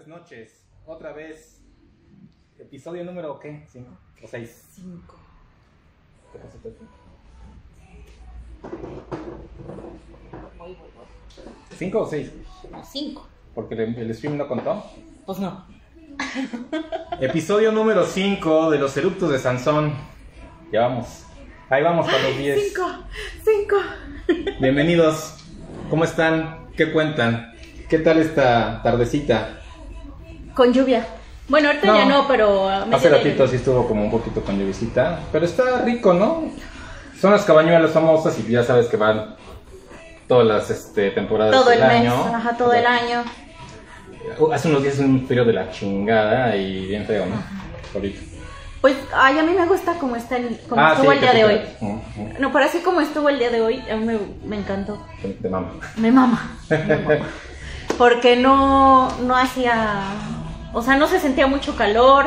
tardes, noches. Otra vez. Episodio número ¿qué? ¿Cinco o seis? Cinco. ¿Qué pasó, Pepe? Voy, voy, voy. ¿Cinco o seis? No, cinco. Porque el, el stream no contó. Pues no. Episodio número 5 de los eructos de Sansón. Ya vamos. Ahí vamos para los 10. Cinco. Cinco. Bienvenidos. ¿Cómo están? ¿Qué cuentan? ¿Qué tal esta tardecita? Con lluvia. Bueno, ahorita No. ya no, pero. a media Hace de ratito sí estuvo como un poquito con lluvisita, pero está rico, ¿no? Son las cabañuelas famosas y ya sabes que van todas las este, temporadas Todo el del mes. año. Ajá, todo el año. Uh, Hace unos días un frío de la chingada y bien feo, ¿no? Ahorita. Pues, ay, a mí me gusta como está el, como Ah, estuvo sí, el día de hoy. No, pero así como estuvo el día de hoy, a mí me, me encantó. te mama. Me mama. Me mama. Porque no, no hacía. O sea, no se sentía mucho calor,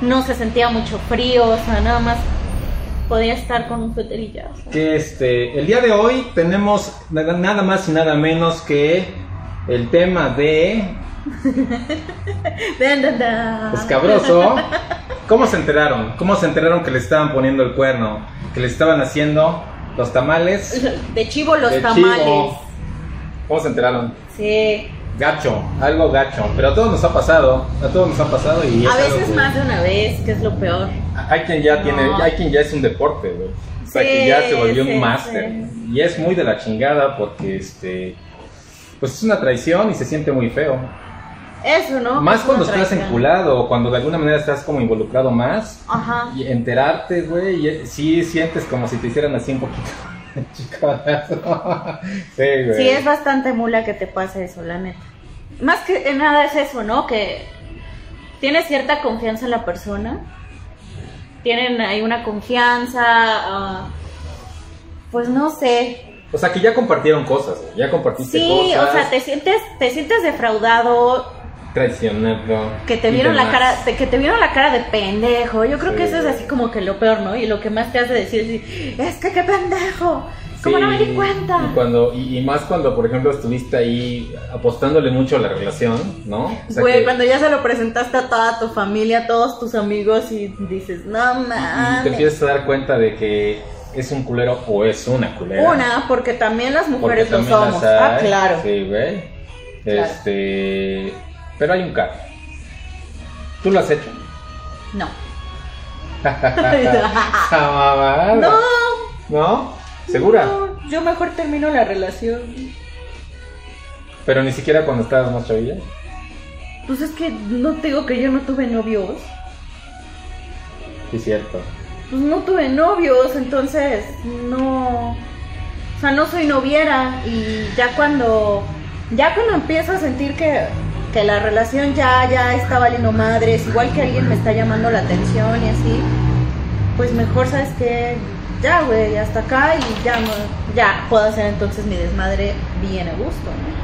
no se sentía mucho frío, o sea, nada más podía estar con un suéter. Que este, el día de hoy tenemos nada más y nada menos que el tema de escabroso. ¿Cómo se enteraron? ¿Cómo se enteraron que le estaban poniendo el cuerno? Que le estaban haciendo los tamales De chivo los de tamales. chivo. ¿Cómo se enteraron? Sí. Gacho, algo gacho. Pero a todos nos ha pasado. A todos nos ha pasado y A veces que- más de una vez, que es lo peor. Hay quien ya tiene, hay quien ya es un deporte, güey. O sea, Sí, que ya se volvió sí, un máster. Y es muy de la chingada porque, este, pues es una traición y se siente muy feo. Eso, ¿no? más Es cuando estás enculado o cuando de alguna manera estás como involucrado más. Ajá. Y enterarte, güey, y sí sientes como si te hicieran así un poquito. Chiconazo. sí, güey. Sí, es bastante mula que te pase eso, la neta. Más que nada es eso, ¿no? Que tienes cierta confianza en la persona. Tienen ahí una confianza. ah, pues no sé. O sea, que ya compartieron cosas, ya compartiste Sí, cosas. o sea, te sientes, te sientes defraudado, Traicionado. que te vieron la cara, te- que te vieron la cara de pendejo. Yo creo que Sí. eso es así como que lo peor, ¿no? Y lo que más te hace decir es, es que qué pendejo. ¿Cómo no me di cuenta? Y, cuando, y, y más cuando, por ejemplo, estuviste ahí apostándole mucho a la relación, ¿no? O sea, Güey, que- cuando ya se lo presentaste a toda tu familia, a todos tus amigos y dices, no y te mames. empiezas a dar cuenta de que es un culero o es una culera. Una, porque también las Porque mujeres lo también las somos. hay. Ah, claro. Sí, güey. Claro. Este. Pero hay un caso. ¿Tú lo has hecho? No. No. ¿No? ¿Segura? No, yo mejor termino la relación. Pero ni siquiera cuando estabas más chavilla. Pues es que no te digo que yo no tuve novios. Sí, es cierto. Pues no tuve novios, entonces no. O sea, no soy noviera. Y ya cuando. Ya cuando empiezo a sentir que, que la relación ya, ya está valiendo madres, igual que alguien me está llamando la atención y así, pues mejor, ¿sabes qué? Ya, güey, hasta acá y ya, no, ya puedo hacer entonces mi desmadre bien a gusto, ¿no?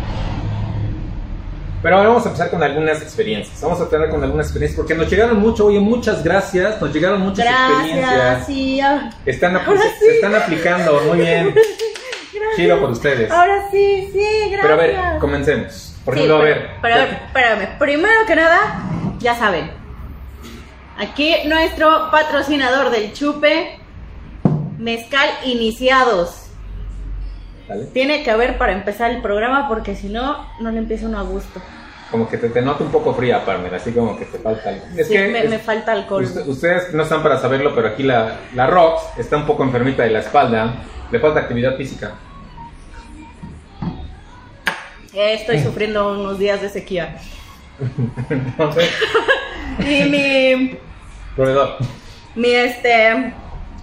Pero ahora vamos a empezar con algunas experiencias. Vamos a tener con algunas experiencias porque nos llegaron mucho. Oye, muchas gracias. Nos llegaron muchas Gracias, experiencias. sí. ah, Están, Ahora se, sí. se están aplicando. Muy bien. Gracias. Chido por ustedes. Ahora sí, sí, gracias. Pero a ver, comencemos. Por Sí, ejemplo, a pero- ver. Pero, a ver, espérame. Primero que nada, ya saben. Aquí nuestro patrocinador del chupe, Mezcal Iniciados. Tiene que haber para empezar el programa porque si no, no le empieza uno a gusto. Como que te, te noto un poco fría, Parmer. Así como que te falta algo. Es Sí, que me, es- me falta alcohol. usted- ustedes no están para saberlo, pero aquí la, la Rox está un poco enfermita de la espalda. Le falta actividad física. Estoy sufriendo unos días de sequía. Entonces, Y mi, proveedor. mi este,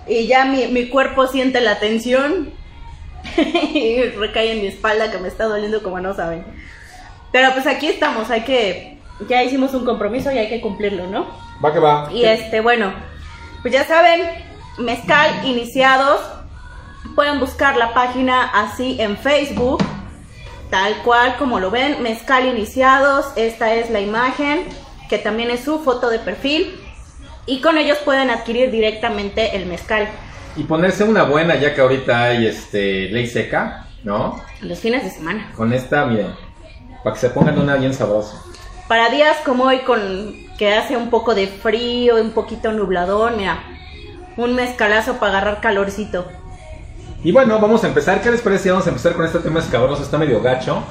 y ya mi, mi cuerpo siente la tensión y recae en mi espalda que me está doliendo como no saben. Pero pues aquí estamos, hay que, ya hicimos un compromiso y hay que cumplirlo, ¿no? Va que va. Y este, bueno, pues ya saben, mezcal iniciados, pueden buscar la página así en Facebook, tal cual como lo ven, mezcal iniciados, esta es la imagen, que también es su foto de perfil, y con ellos pueden adquirir directamente el mezcal. Y ponerse una buena, ya que ahorita hay este ley seca, ¿no? Los fines de semana. Con esta, miren, para que se pongan una bien sabrosa. para días como hoy con que hace un poco de frío, un poquito nubladón, mira, un mezcalazo para agarrar calorcito. Y bueno, vamos a empezar. ¿Qué les parece? Vamos a empezar con este tema escabroso. Está medio gacho,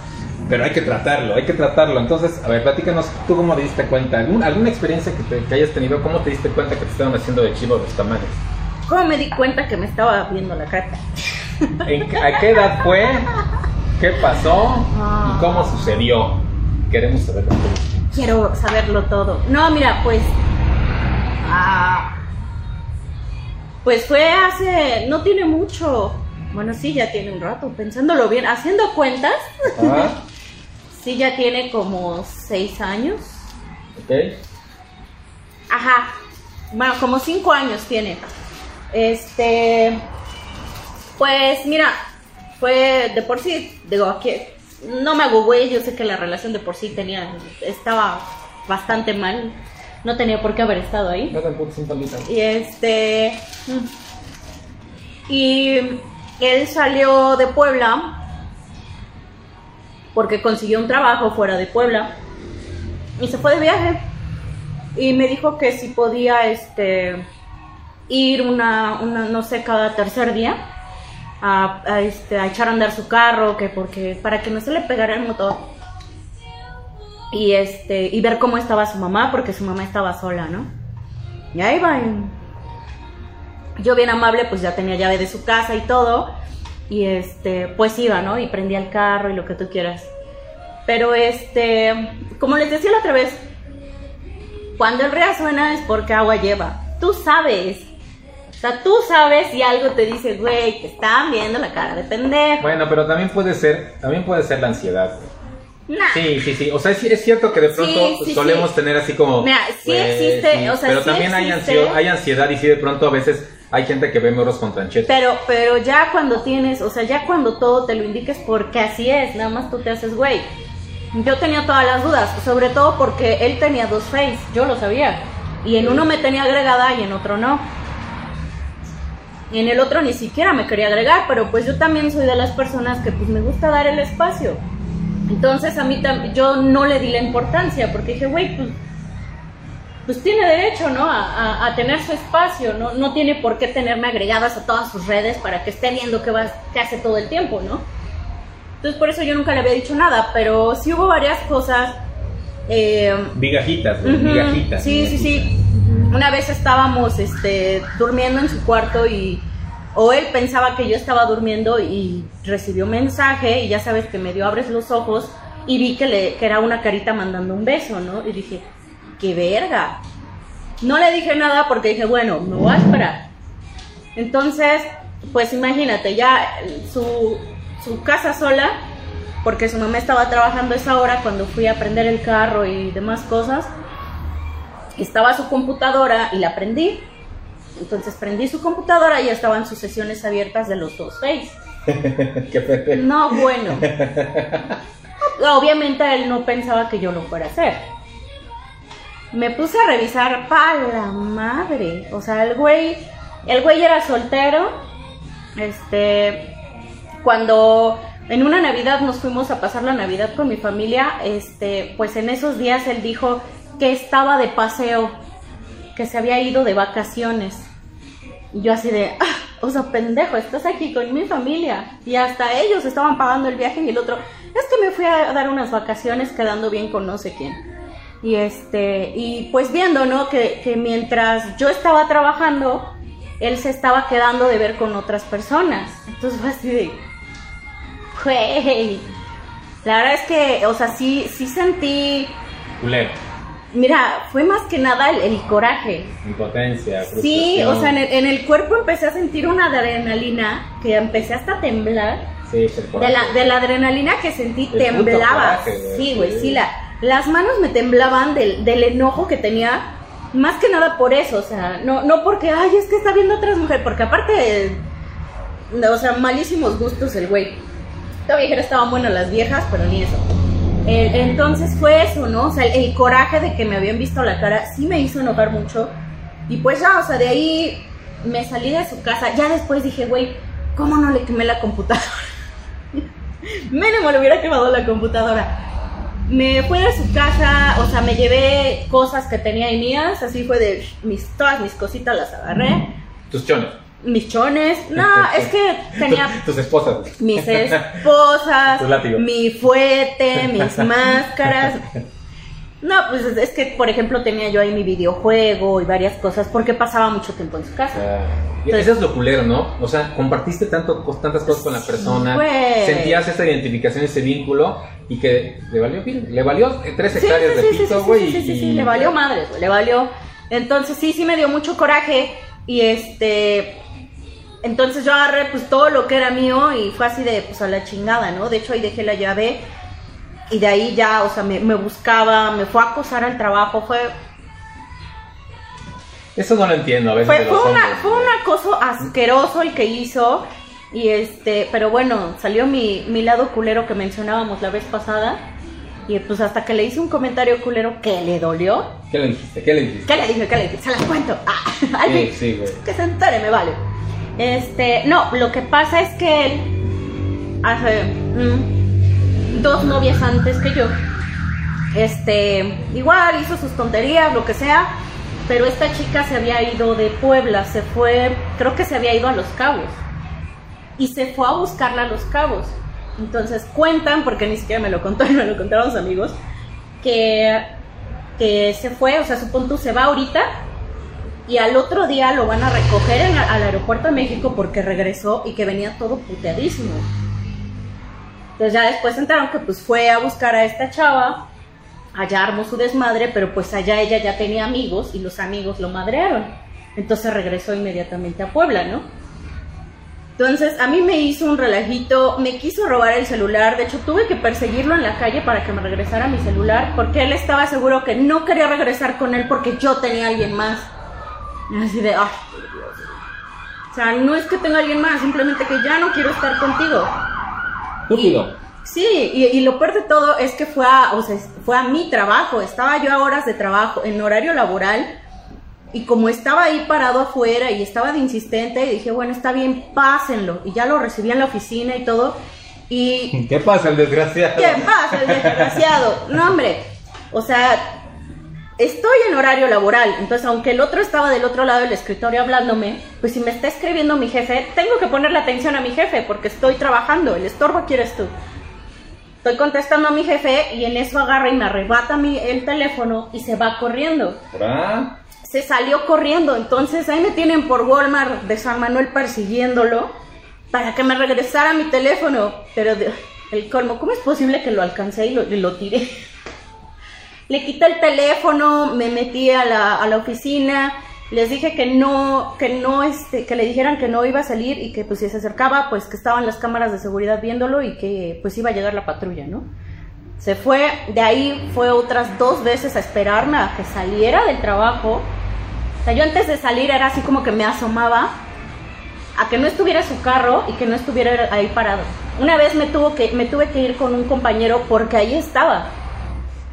pero hay que tratarlo, hay que tratarlo. Entonces, a ver, platícanos, ¿tú cómo te diste cuenta? ¿Algún- ¿Alguna experiencia que, te- que hayas tenido? ¿Cómo te diste cuenta que te estaban haciendo de chivo los tamales? ¿Cómo me di cuenta que me estaba viendo la qué- ¿A qué edad fue? ¿Qué pasó? Ah. ¿Y cómo sucedió? Queremos saberlo. Quiero saberlo todo. No, mira, pues. ah, pues fue hace. No tiene mucho. Bueno, sí, ya tiene un rato. Pensándolo bien, haciendo cuentas, Ah, sí, ya tiene como seis años. ok. Ajá. Bueno, como cinco años tiene. Este. Pues mira, fue de por sí, digo, aquí. No me güey, yo sé que la relación de por sí tenía. Estaba bastante mal. No tenía por qué haber estado ahí. No. Y este. mm. Y él salió de Puebla porque consiguió un trabajo fuera de Puebla y se fue de viaje. Y me dijo que si podía este ir una, una no sé, cada tercer día a, este, a echar a andar su carro, que porque para que no se le pegara el motor. Y este y ver cómo estaba su mamá, porque su mamá estaba sola, ¿no? Y ahí va. Yo bien amable, pues ya tenía llave de su casa y todo. Y este, pues iba, ¿no? Y prendía el carro y lo que tú quieras. Pero este, como les decía la otra vez, cuando el río suena es porque agua lleva. Tú sabes. O sea, tú sabes y algo te dice, güey, te están viendo la cara de pendejo. Bueno, pero también puede ser, también puede ser la ansiedad. Nah. Sí, sí, sí. O sea, es cierto que de pronto Sí, sí, solemos sí. tener así como. Mira, sí pues, existe, o sea, Pero también hay, ansio- hay ansiedad y sí, de pronto a veces hay gente que ve morros con tranchetes. Pero, pero ya cuando tienes, o sea, ya cuando todo te lo indiques porque así es, nada más tú te haces güey. Yo tenía todas las dudas, sobre todo porque él tenía dos face, yo lo sabía. Y en uno me tenía agregada y en otro no. Y en el otro ni siquiera me quería agregar, pero pues yo también soy de las personas que pues me gusta dar el espacio. Entonces a mí yo no le di la importancia porque dije, güey, pues pues tiene derecho, ¿no? A tener su espacio, ¿no? No tiene por qué tenerme agregadas a todas sus redes para que esté viendo qué, va, qué hace todo el tiempo, ¿no? Entonces por eso yo nunca le había dicho nada, pero sí hubo varias cosas. eh, Vigajitas, vigajitas. Sí, sí, sí. Una vez estábamos este, durmiendo en su cuarto y... O él pensaba que yo estaba durmiendo y recibió un mensaje y ya sabes que medio abres los ojos y vi que, le, que era una carita mandando un beso, ¿no? Y dije, qué verga. No le dije nada porque dije, bueno, me voy a esperar. Entonces, pues imagínate, ya su, su casa sola, porque su mamá estaba trabajando esa hora cuando fui a prender el carro y demás cosas. Estaba su computadora y la prendí. Entonces prendí su computadora y ya estaban sus sesiones abiertas de los dos Face. No, bueno. Obviamente él no pensaba que yo lo fuera a hacer. Me puse a revisar pa la madre. O sea, el güey, el güey era soltero. Este, cuando en una Navidad nos fuimos a pasar la Navidad con mi familia, este, pues en esos días él dijo que estaba de paseo, que se había ido de vacaciones. Y yo así de, "Ah, o sea, pendejo, estás aquí con mi familia. Y hasta ellos estaban pagando el viaje y el otro, es que me fui a dar unas vacaciones quedando bien con no sé quién. Y este, y pues viendo, ¿no? Que, que mientras yo estaba trabajando, él se estaba quedando de ver con otras personas. Entonces fue así de, güey. La verdad es que, o sea, sí, sí sentí, Culero. mira, fue más que nada el, el coraje. Impotencia. Sí, o sea, en el, en el cuerpo empecé a sentir una adrenalina que empecé hasta a temblar. Sí, De la, de la adrenalina que sentí, temblaba. coraje, güey, Sí, güey, sí. La, las manos me temblaban del, del enojo que tenía. Más que nada por eso, o sea, no, no porque, ay, es que está viendo otras mujeres, porque aparte, o sea, malísimos gustos el güey. Todavía dijera estaban buenas las viejas, pero ni eso. El- entonces fue eso, ¿no? O sea, el, coraje de que me habían visto la cara sí me hizo enojar mucho. Y pues ya, o sea, de ahí me salí de su casa. Ya después dije, güey, ¿cómo no le quemé la computadora? Mínimo le hubiera quemado la computadora. me fui de su casa, o sea, me llevé cosas que tenía ahí mías, así fue de mis, todas mis cositas las agarré. Tus chones. Mis chones, no, es que tenía Tus esposas. mis esposas, mi fuete, mis máscaras. No, pues es- que, por ejemplo, tenía yo ahí mi videojuego y varias cosas porque pasaba mucho tiempo en su casa. Ah, eso es lo culero, ¿no? O sea, compartiste tanto, tantas cosas con la persona, güey. sentías esa identificación, ese vínculo, y que le valió, pil- le valió eh, tres hectáreas sí, de sí, sí, pito, sí, güey. sí, sí, sí, y- le valió madres, güey, le valió. Entonces sí, sí me dio mucho coraje y este, entonces yo agarré pues todo lo que era mío y fue así de pues a la chingada, ¿no? De hecho ahí dejé la llave y de ahí ya, o sea, me, me buscaba, me fue a acosar al trabajo, fue, Eso no lo entiendo a veces fue, fue, una, fue un acoso asqueroso el que hizo y este, pero bueno, salió mi, mi lado culero que mencionábamos la vez pasada y pues hasta que le hice un comentario culero que le dolió. ¿Qué le dijiste? ¿Qué le dijiste? ¿Qué le dije? ¿Qué le dije? Se las cuento. Ah, Sí, sí, güey. Que se entere, me vale. Este, no, lo que pasa es que él, hace mm, dos novias antes que yo, este, igual hizo sus tonterías, lo que sea, pero esta chica se había ido de Puebla, se fue, creo que se había ido a Los Cabos, y se fue a buscarla a Los Cabos. Entonces cuentan, porque ni siquiera me lo contaron, me lo contaron los amigos, que, que se fue, o sea, supón tú se va ahorita y al otro día lo van a recoger al aeropuerto de México porque regresó y que venía todo puteadísimo. Entonces ya después se enteraron que pues fue a buscar a esta chava, allá armó su desmadre, pero pues allá ella ya tenía amigos y los amigos lo madrearon. Entonces regresó inmediatamente a Puebla, ¿no? Entonces a mí me hizo un relajito, me quiso robar el celular, de hecho tuve que perseguirlo en la calle para que me regresara mi celular, porque él estaba seguro que no quería regresar con él porque yo tenía a alguien más. Así de, ay, por Dios. O sea, no es que tenga a alguien más, simplemente que ya no quiero estar contigo. Estúpido. Sí, y, y lo peor de todo es que fue a, o sea, fue a mi trabajo, estaba yo a horas de trabajo, en horario laboral, y como estaba ahí parado afuera y estaba de insistente, dije, bueno, está bien, pásenlo, y ya lo recibí en la oficina y todo, y ¿Qué pasa, el desgraciado? ¿Qué pasa, el desgraciado? No, hombre. O sea, estoy en horario laboral. Entonces, aunque el otro estaba del otro lado del escritorio hablándome, pues si me está escribiendo mi jefe, tengo que ponerle atención a mi jefe porque estoy trabajando. El estorbo quieres tú. Estoy contestando a mi jefe y en eso agarra y me arrebata mi, el teléfono y se va corriendo. Se salió corriendo. Entonces ahí me tienen por Walmart de San Manuel persiguiéndolo para que me regresara mi teléfono. Pero de- el colmo, ¿cómo es posible que lo alcancé y lo, y lo tiré? Le quité el teléfono, me metí a la, a la oficina, les dije que no, que no, este, que le dijeran que no iba a salir y que pues si se acercaba, pues que estaban las cámaras de seguridad viéndolo y que pues iba a llegar la patrulla, ¿no? Se fue, de ahí fue otras dos veces a esperarme a que saliera del trabajo. O sea, yo antes de salir era así como que me asomaba a que no estuviera su carro y que no estuviera ahí parado. Una vez me, tuvo que, me tuve que ir con un compañero porque ahí estaba.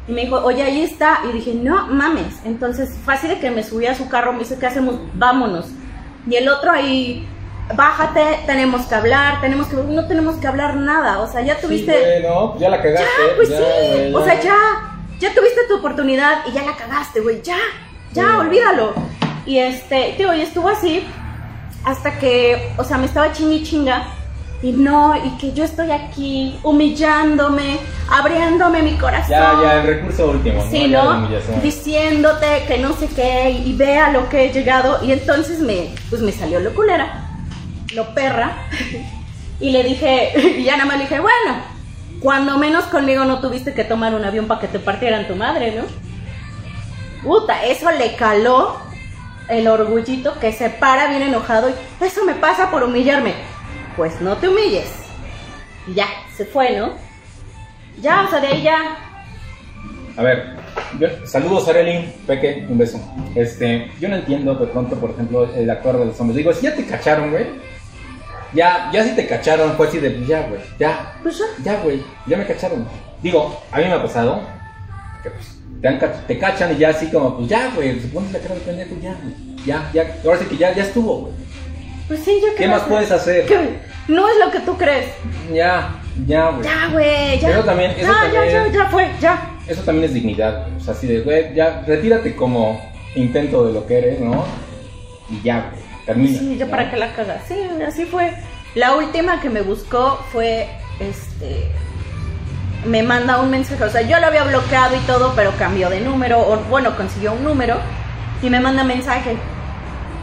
Y me dijo, oye, ahí está. Y dije, no mames. Entonces, fácil de que me subí a su carro, me dice, ¿qué hacemos? Vámonos. Y el otro ahí, bájate, tenemos que hablar, tenemos que... No tenemos que hablar nada. O sea, ya tuviste... Sí, güey, no, pues ya la cagaste. Ya, pues ya, sí. güey, O sea, ya. Ya tuviste tu oportunidad y ya la cagaste, güey. Ya. Ya, Sí. olvídalo. Y este, tío, y estuvo así hasta que, o sea, me estaba chingue y chinga. Y no, y que yo estoy aquí humillándome, abriéndome mi corazón. Ya, ya, el recurso último. Sí, ¿no? humillación. Diciéndote que no sé qué y vea lo que he llegado. Y entonces me, pues me salió lo culera, lo perra. y le dije, y ya nada más le dije, bueno, cuando menos conmigo no tuviste que tomar un avión para que te partieran tu madre, ¿no? Puta, eso le caló el orgullito que se para bien enojado y eso me pasa por humillarme. Pues no te humilles. Y ya, se fue, ¿no? Ya, o sea, de ahí ya A ver, yo- saludos Arely, Peque, un beso. Este, yo no entiendo de pronto, por ejemplo, el actuar de los hombres. Digo, si ya te cacharon, güey. Ya, ya si te cacharon, fue así de, ya, güey, ya, Pues ya. ya, güey, ya me cacharon. Digo, a mí me ha pasado que pues, te, han ca- te cachan y ya así como, pues ya, güey, se pones la cara de pendejo, ya, güey, ya, ya, ahora sí que ya, ya estuvo, güey. Pues sí, yo ¿Qué más puedes hacer? Que no es lo que tú crees. Ya, Ya, güey. Ya, güey, ya. Pero también, eso ya, ya, también- ya, ya fue, ya. Eso también es dignidad, güey. O sea, así de, güey, ya, retírate como intento de lo que eres, ¿no? Y ya, güey, termina. Sí, ya ¿no? para que la cagas. Sí, así fue. La última que me buscó fue, este, me manda un mensaje, o sea, yo lo había bloqueado y todo, pero cambió de número, o bueno, consiguió un número y me manda mensaje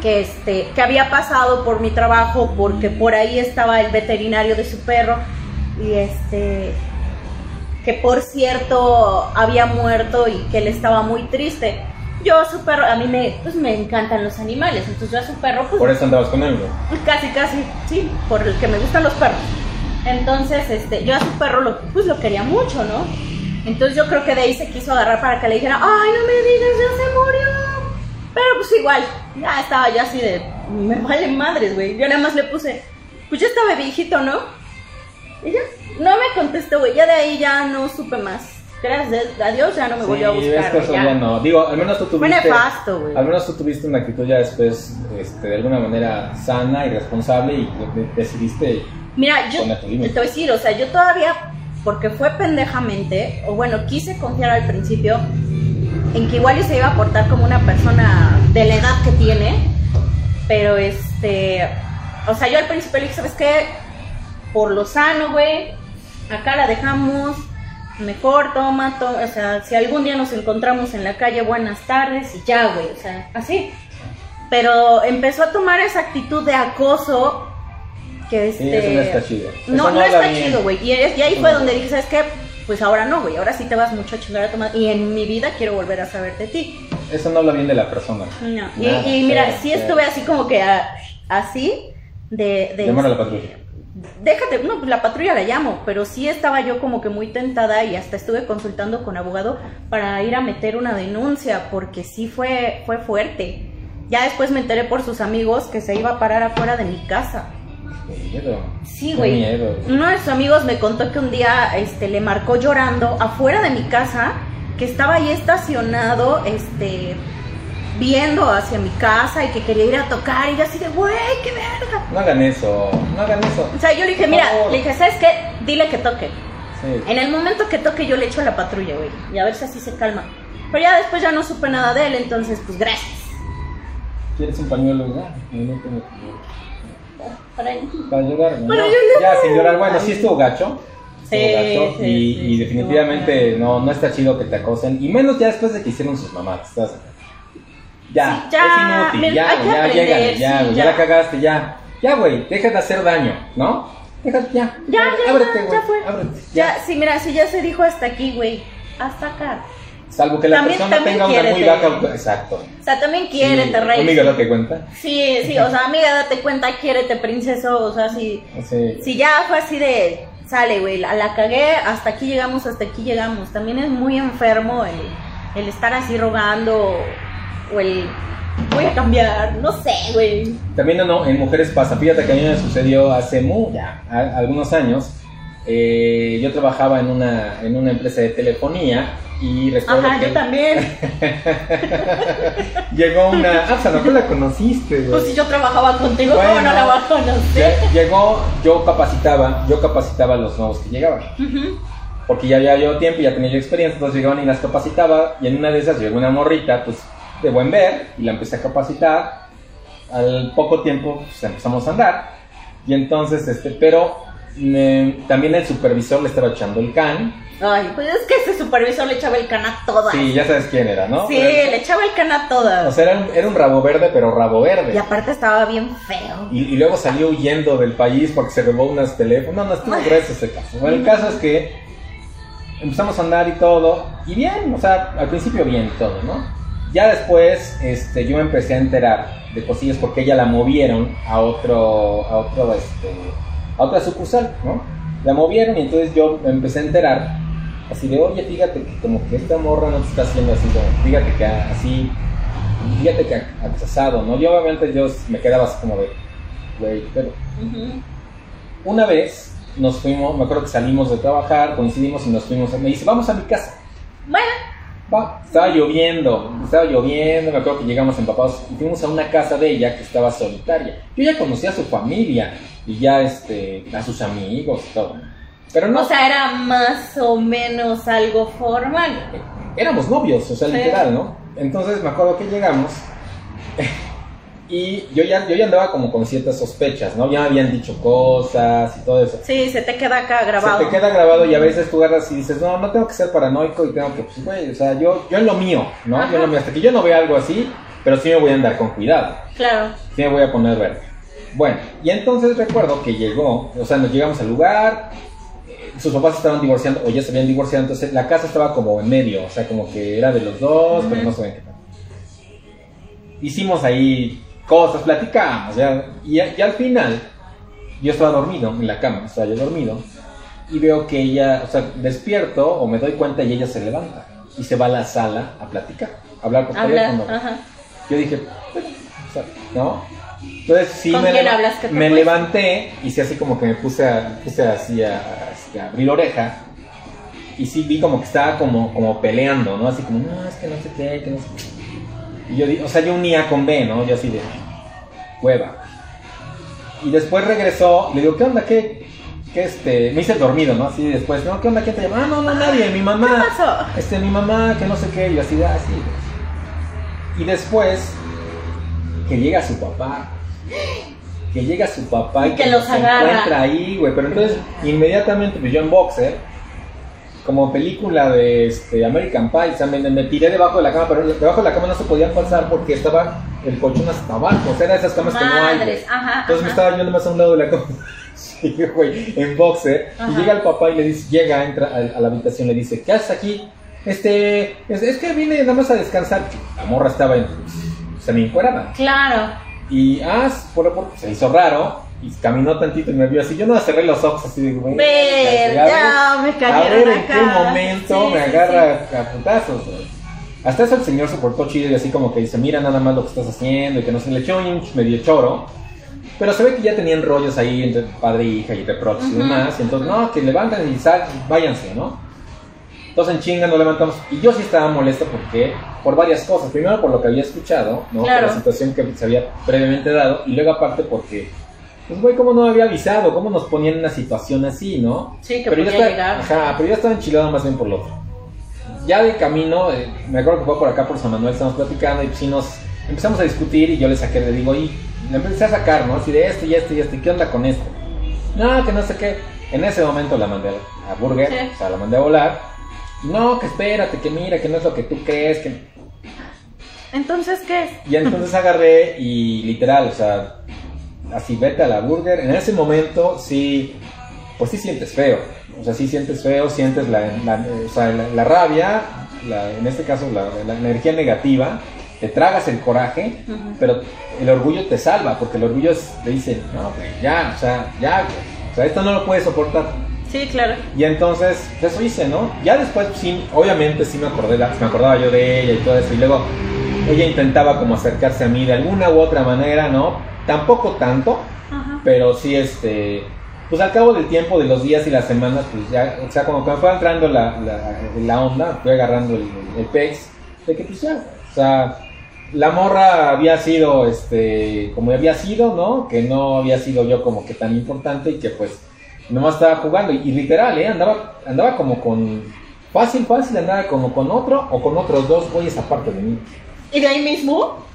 que este, que había pasado por mi trabajo porque por ahí estaba el veterinario de su perro y este, que por cierto había muerto y que él estaba muy triste. Yo a su perro, a mí me, pues me encantan los animales, entonces yo a su perro pues Por eso andabas con él. Casi, casi, sí, por el que me gustan los perros. Entonces, este, yo a su perro lo, pues lo quería mucho, ¿no? Entonces yo creo que de ahí se quiso agarrar para que le dijera, ay, no me digas, ya se murió. Pero pues igual, ya estaba ya así de, me vale madres, güey. Yo nada más le puse, pues ya estaba viejito, ¿no? Y ya, no me contestó, güey. Ya de ahí ya no supe más. Gracias a Dios ya no me volvió a Sí, buscar. ves que eso ya. ya no. Digo, al menos tú Fue tuviste. nefasto, güey. Al menos tú tuviste una actitud ya después, este, de alguna manera sana y responsable y de- de- decidiste. Mira, yo tu te voy a decir, o sea, yo todavía, porque fue pendejamente, o bueno, quise confiar al principio en que igual y se iba a portar como una persona de la edad que tiene, pero este, o sea, yo al principio le dije, ¿sabes qué? Por lo sano, güey, acá la dejamos, mejor toma, to- o sea, si algún día nos encontramos en la calle, buenas tardes y ya, güey, o sea, así. Pero empezó a tomar esa actitud de acoso que este... Sí, eso no está chido. No, no, está bien. chido, güey. Y, ahí fue no donde dije, ¿sabes qué? Pues ahora no, güey. Ahora sí te vas mucho a chingar a tu madre. Y en mi vida quiero volver a saber de ti. Eso no habla bien de la persona. No. Y, Nada, y mira, cero, sí estuve así como que ah, así de... de Llamar a la patrulla. Déjate, no, pues la patrulla la llamo, pero sí estaba yo como que muy tentada y hasta estuve consultando con abogado para ir a meter una denuncia porque sí fue, fue fuerte. Ya después me enteré por sus amigos que se iba a parar afuera de mi casa. Miedo. Sí, güey. miedo. Uno de sus amigos me contó que un día este, le marcó llorando afuera de mi casa, que estaba ahí estacionado, este, viendo hacia mi casa y que quería ir a tocar. Y yo así de, güey, qué verga. No hagan eso. No hagan eso. O sea, yo le dije, mira, le dije, ¿sabes qué? Dile que toque. Sí. En el momento que toque, yo le echo a la patrulla, güey. Y a ver si así se calma. Pero ya después ya no supe nada de él, entonces, pues gracias. ¿Quieres un pañuelo? Ya, no tengo pañuelo. Para- Para llorar, ¿no? Para llorar. Ya, sin llorar. Bueno, sí estuvo gacho. Sí, gacho. sí, y, sí, y definitivamente no, no está chido que te acosen. Y menos ya después de que hicieron sus mamadas. ¿estás? Ya, ya, es inútil. ya, ya, aprender, llégale, ya, sí, güey, ya. ya. la cagaste, ya. Ya, güey, deja de hacer daño, ¿no? Deja, ya. Ya, ya, ábrete, ya, güey. ya fue. Ábrete, Ya, sí, mira, si ya se dijo hasta aquí, güey. Hasta acá. Salvo que la También- persona también tenga una muy baja. Exacto. O sea, también quiérete, Sí, rey. Amiga, date cuenta. Sí, sí, o sea, amiga, date cuenta, quiérete, princeso. O sea, si, Sí. si ya fue así de, sale, güey, la, la cagué, hasta aquí llegamos, hasta aquí llegamos. También es muy enfermo el, el estar así rogando o el voy a cambiar, no sé, güey. También no, en mujeres pasa. Fíjate que a mí me sucedió hace mu- ya, a- algunos años. Eh, yo trabajaba en una, en una empresa de telefonía y recuerdo Ajá, que yo también. llegó una... Ah, pues a lo mejor la conociste, güey. Pues si yo trabajaba contigo, ¿cómo Bueno. no la voy a conocer? Lle- Llegó, yo capacitaba, yo capacitaba a los nuevos que llegaban. Ujú. Porque ya había yo tiempo y ya tenía yo experiencia, entonces llegaban y las capacitaba. Y en una de esas llegó una morrita, pues de buen ver, y la empecé a capacitar. Al poco tiempo, pues empezamos a andar. Y entonces, este, pero también el supervisor le estaba echando el can. Ay, pues es que ese supervisor le echaba el can a todas. Sí, ya sabes quién era, ¿no? Sí, le echaba el can a todas. O sea, era un, era un rabo verde, pero rabo verde. Y aparte estaba bien feo. Y, y luego salió huyendo del país porque se robó unos teléfonos. No, no estuvo grueso ese caso. Bueno, el caso es que empezamos a andar y todo. Y bien, o sea, al principio bien todo, ¿no? Ya después este, yo me empecé a enterar de cosillas porque ella la movieron a otro, a otro, este, a otra sucursal, ¿no? La movieron y entonces yo me empecé a enterar así de, oye, fíjate que como que esta morra no te está haciendo así, como, fíjate que así, fíjate que accesado, ¿no? Yo obviamente yo me quedaba así como de, güey, pero una vez nos fuimos, me acuerdo que salimos de trabajar, coincidimos y nos fuimos, me dice, vamos a mi casa. Bueno, Va, estaba lloviendo, estaba lloviendo, me acuerdo que llegamos empapados y fuimos a una casa de ella que estaba solitaria. Yo ya conocía a su familia y ya este, a sus amigos y todo. Pero no, O sea, era más o menos algo formal. éramos novios, o sea, Sí. literal, ¿no? Entonces me acuerdo que llegamos y yo ya, yo ya andaba como con ciertas sospechas, ¿no? Ya me habían dicho cosas y todo eso. Sí, se te queda acá grabado. Se te queda grabado y a veces tú agarras y dices, no, no tengo que ser paranoico y tengo que, pues, güey, o sea, yo, yo en lo mío, ¿no? Yo en lo mío, hasta que yo no vea algo así, pero sí me voy a andar con cuidado, Claro. sí me voy a poner verde. Bueno, y entonces recuerdo que llegó, o sea, nos llegamos al lugar, eh, sus papás estaban divorciando o ya se habían divorciado, entonces la casa estaba como en medio, o sea, como que era de los dos, pero no saben qué tal. Hicimos ahí cosas, platicamos, ya, y, y al final yo estaba dormido en la cama, estaba yo dormido, y veo que ella, o sea, despierto o me doy cuenta y ella se levanta y se va a la sala a platicar, a hablar por teléfono. Ajá. Yo dije, bueno, o sea, ¿no? Entonces sí ¿Con me, quién leva- hablas? ¿Qué te me levanté y sí así como que me puse, a, puse así a, así a abrir oreja y sí vi como que estaba como, como peleando, ¿no? Así como, no, es que no sé qué, que no sé qué. Y yo, o sea, yo unía con B, ¿no? Yo así de, hueva. Y después regresó le digo, ¿qué onda? ¿Qué? ¿Qué este? Me hice dormido, ¿no? Así después, ¿no? ¿Qué onda? ¿Quién te llama? Ah, no, no, nadie, mi mamá. ¿Qué pasó? Este, mi mamá, que no sé qué, y yo así, ah. Y después, que llega su papá. Que llega su papá y, Y que los se agarra. encuentra ahí, güey. Pero entonces, inmediatamente, pues yo en boxer, como película de este, American Pie, o sea, me, me tiré debajo de la cama, pero debajo de la cama no se podía pasar porque estaba el colchón hasta abajo. O sea, era de esas camas que no hay. güey. Madres, ajá. Entonces me estaba yendo más a un lado de la cama. Sí, güey, en boxer. Ajá. Y llega el papá y le dice, llega, entra a, a la habitación, le dice, ¿qué haces aquí? Este, es, es que vine nada más a descansar. La morra estaba en, semi encuerada. Claro. Y, ah, por, por- se hizo raro. Y caminó tantito y me vio así. Yo no cerré los ojos así de, güey. Ya me a ver en acá. qué momento Sí, me sí, agarra a putazos. Hasta eso el señor se portó chido y así como que dice, mira nada más lo que estás haciendo y que no se le echó un medio choro. Pero se ve que ya tenían rollos ahí entre padre e hija y reproches y Ujú. demás. Y entonces, no, que levanten y sal, váyanse, ¿no? Entonces en chinga nos levantamos. Y yo sí estaba molesto porque, por varias cosas. Primero por lo que había escuchado, ¿no? Claro. Por la situación que se había previamente dado. Y luego aparte porque, pues güey, ¿cómo no había avisado? ¿Cómo nos ponían en una situación así, no? Sí, que pero podía estaba, llegar. Ajá, pero yo estaba enchilado más bien por lo otro. Ya de camino, eh, me acuerdo que fue por acá por San Manuel, estábamos platicando y pues sí nos empezamos a discutir y yo le saqué, le digo, y le empecé a sacar, ¿no? Así de esto y esto y esto, ¿y qué onda con esto? No, que no sé qué. En ese momento la mandé a Burger, Sí. o sea, la mandé a volar. No, que espérate, que mira, que no es lo que tú crees, que... Entonces, ¿qué es? Y entonces agarré y literal, o sea, así vete a la burger. En ese momento sí, pues sí sientes feo. O sea, sí sientes feo, sientes la, la- o sea, la, la rabia, la- en este caso la, energía negativa, te tragas el coraje, pero el orgullo te salva, porque el orgullo es- te dice, no, güey, ya, o sea, ya, o sea, esto no lo puedes soportar. Sí, claro. Y entonces, pues, eso hice, ¿no? Ya después, sí, obviamente sí me acordé, me acordaba yo de ella y todo eso, y luego ella intentaba como acercarse a mí de alguna u otra manera, ¿no? Tampoco tanto, Ajá. pero sí, este, pues al cabo del tiempo, de los días y las semanas, pues ya, o sea, como que me fue entrando la, la, la onda, fui agarrando el, el de que pues ya, o sea, la morra había sido, este, como había sido, ¿no? Que no había sido yo como que tan importante y que pues nomás estaba jugando y, y literal, ¿eh? Andaba, andaba como con, fácil, fácil, andaba como con otro o con otros dos güeyes aparte de mí. ¿Y de ahí mismo?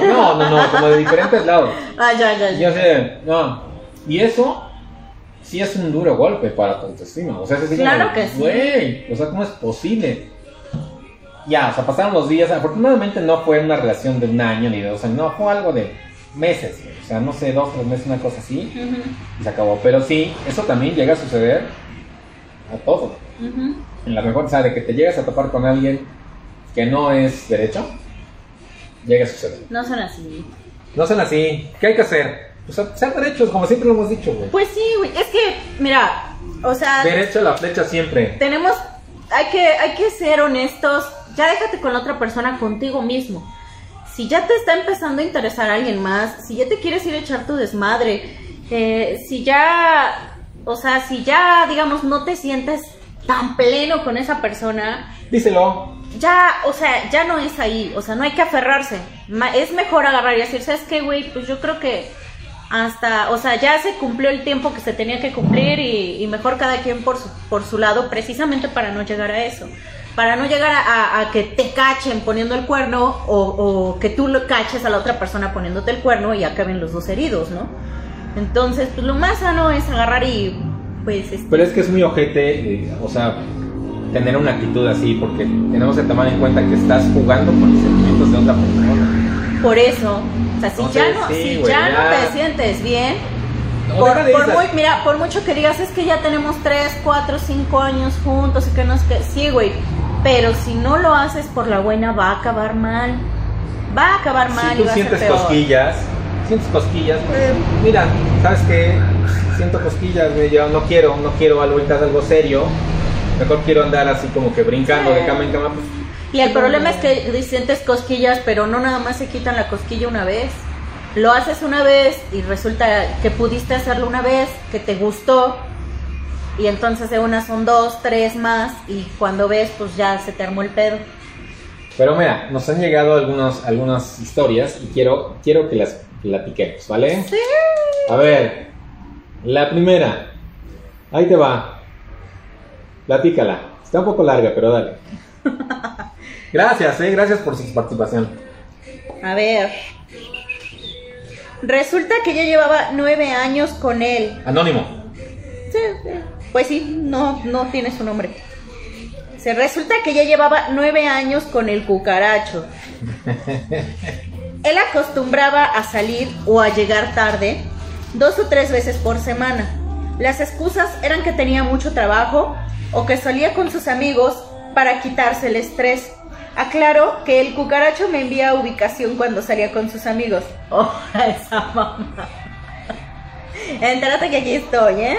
No, no, no, como de diferentes lados. Ah, ya, ya, Y yo sé, no. Y eso sí es un duro golpe para tu autoestima. O sea, es así Claro como, que sí. Güey, o sea, ¿cómo es posible? Ya, o sea, pasaron los días. Afortunadamente no fue una relación de un año ni de dos años. No, fue algo de meses. O sea, no sé, dos, tres meses, una cosa así. Ujú, Y se acabó. Pero sí, eso también llega a suceder a todos. ujú. En la mejor, o sea, de que te llegas a topar con alguien que no es derecho, llega a suceder. No son así. No son así. ¿Qué hay que hacer? Pues ser derechos, como siempre lo hemos dicho, güey. Pues sí, güey. Es que, mira, o sea, Derecho a la flecha siempre. tenemos, hay que, hay que ser honestos. Ya déjate con la otra persona, contigo mismo. Si ya te está empezando a interesar a alguien más, si ya te quieres ir a echar tu desmadre, eh, si ya, o sea, si ya, digamos, no te sientes tan pleno con esa persona, Díselo. ya, o sea, ya no es ahí, o sea, no hay que aferrarse. Es mejor agarrar y decir, ¿sabes qué, güey? Pues yo creo que hasta, o sea, ya se cumplió el tiempo que se tenía que cumplir y, y mejor cada quien por su, por su lado, precisamente para no llegar a eso. Para no llegar a, a- a que te cachen poniendo el cuerno o, o que tú lo caches a la otra persona poniéndote el cuerno y acaben los dos heridos, ¿no? Entonces, pues lo más sano es agarrar y, pues, este, Pero es que es muy ojete, eh, o sea, tener una actitud así, porque tenemos que tomar en cuenta que estás jugando con los sentimientos de otra persona. por eso, o sea, si Entonces, ya no, sí, si güey, ya ya. no te sientes bien, Por, por muy, mira, por mucho que digas, es que ya tenemos 3, 4, 5 años juntos y que no es que... Sí, güey, pero si no lo haces por la buena va a acabar mal. Va a acabar mal si y tú va a ser sientes peor. cosquillas, sientes cosquillas, pues, mira, ¿sabes qué? Siento cosquillas, güey, yo no quiero, no quiero algo ahorita algo serio. Mejor quiero andar así como que brincando Sí. de cama en cama, pues Y el problema es que sientes cosquillas, pero no nada más se quitan la cosquilla una vez. Lo haces una vez y resulta que pudiste hacerlo una vez, que te gustó, y entonces de una son dos, tres más, y cuando ves, pues ya se te armó el pedo. Pero mira, nos han llegado algunos, algunas historias y quiero, quiero que las platiquemos, ¿vale? Sí. A ver, la primera. Ahí te va. Platícala. Está un poco larga, pero dale. Gracias, eh, gracias por su participación. A ver. Resulta que yo llevaba nueve años con él. Anónimo. Sí, sí. Pues sí, no, no tiene su nombre. Se resulta que ya llevaba nueve años con el cucaracho. Él acostumbraba a salir o a llegar tarde dos o tres veces por semana. Las excusas eran que tenía mucho trabajo o que salía con sus amigos para quitarse el estrés. Aclaro que el cucaracho me envía ubicación cuando salía con sus amigos. Oh, esa mamá. Entérate que aquí estoy, ¿eh?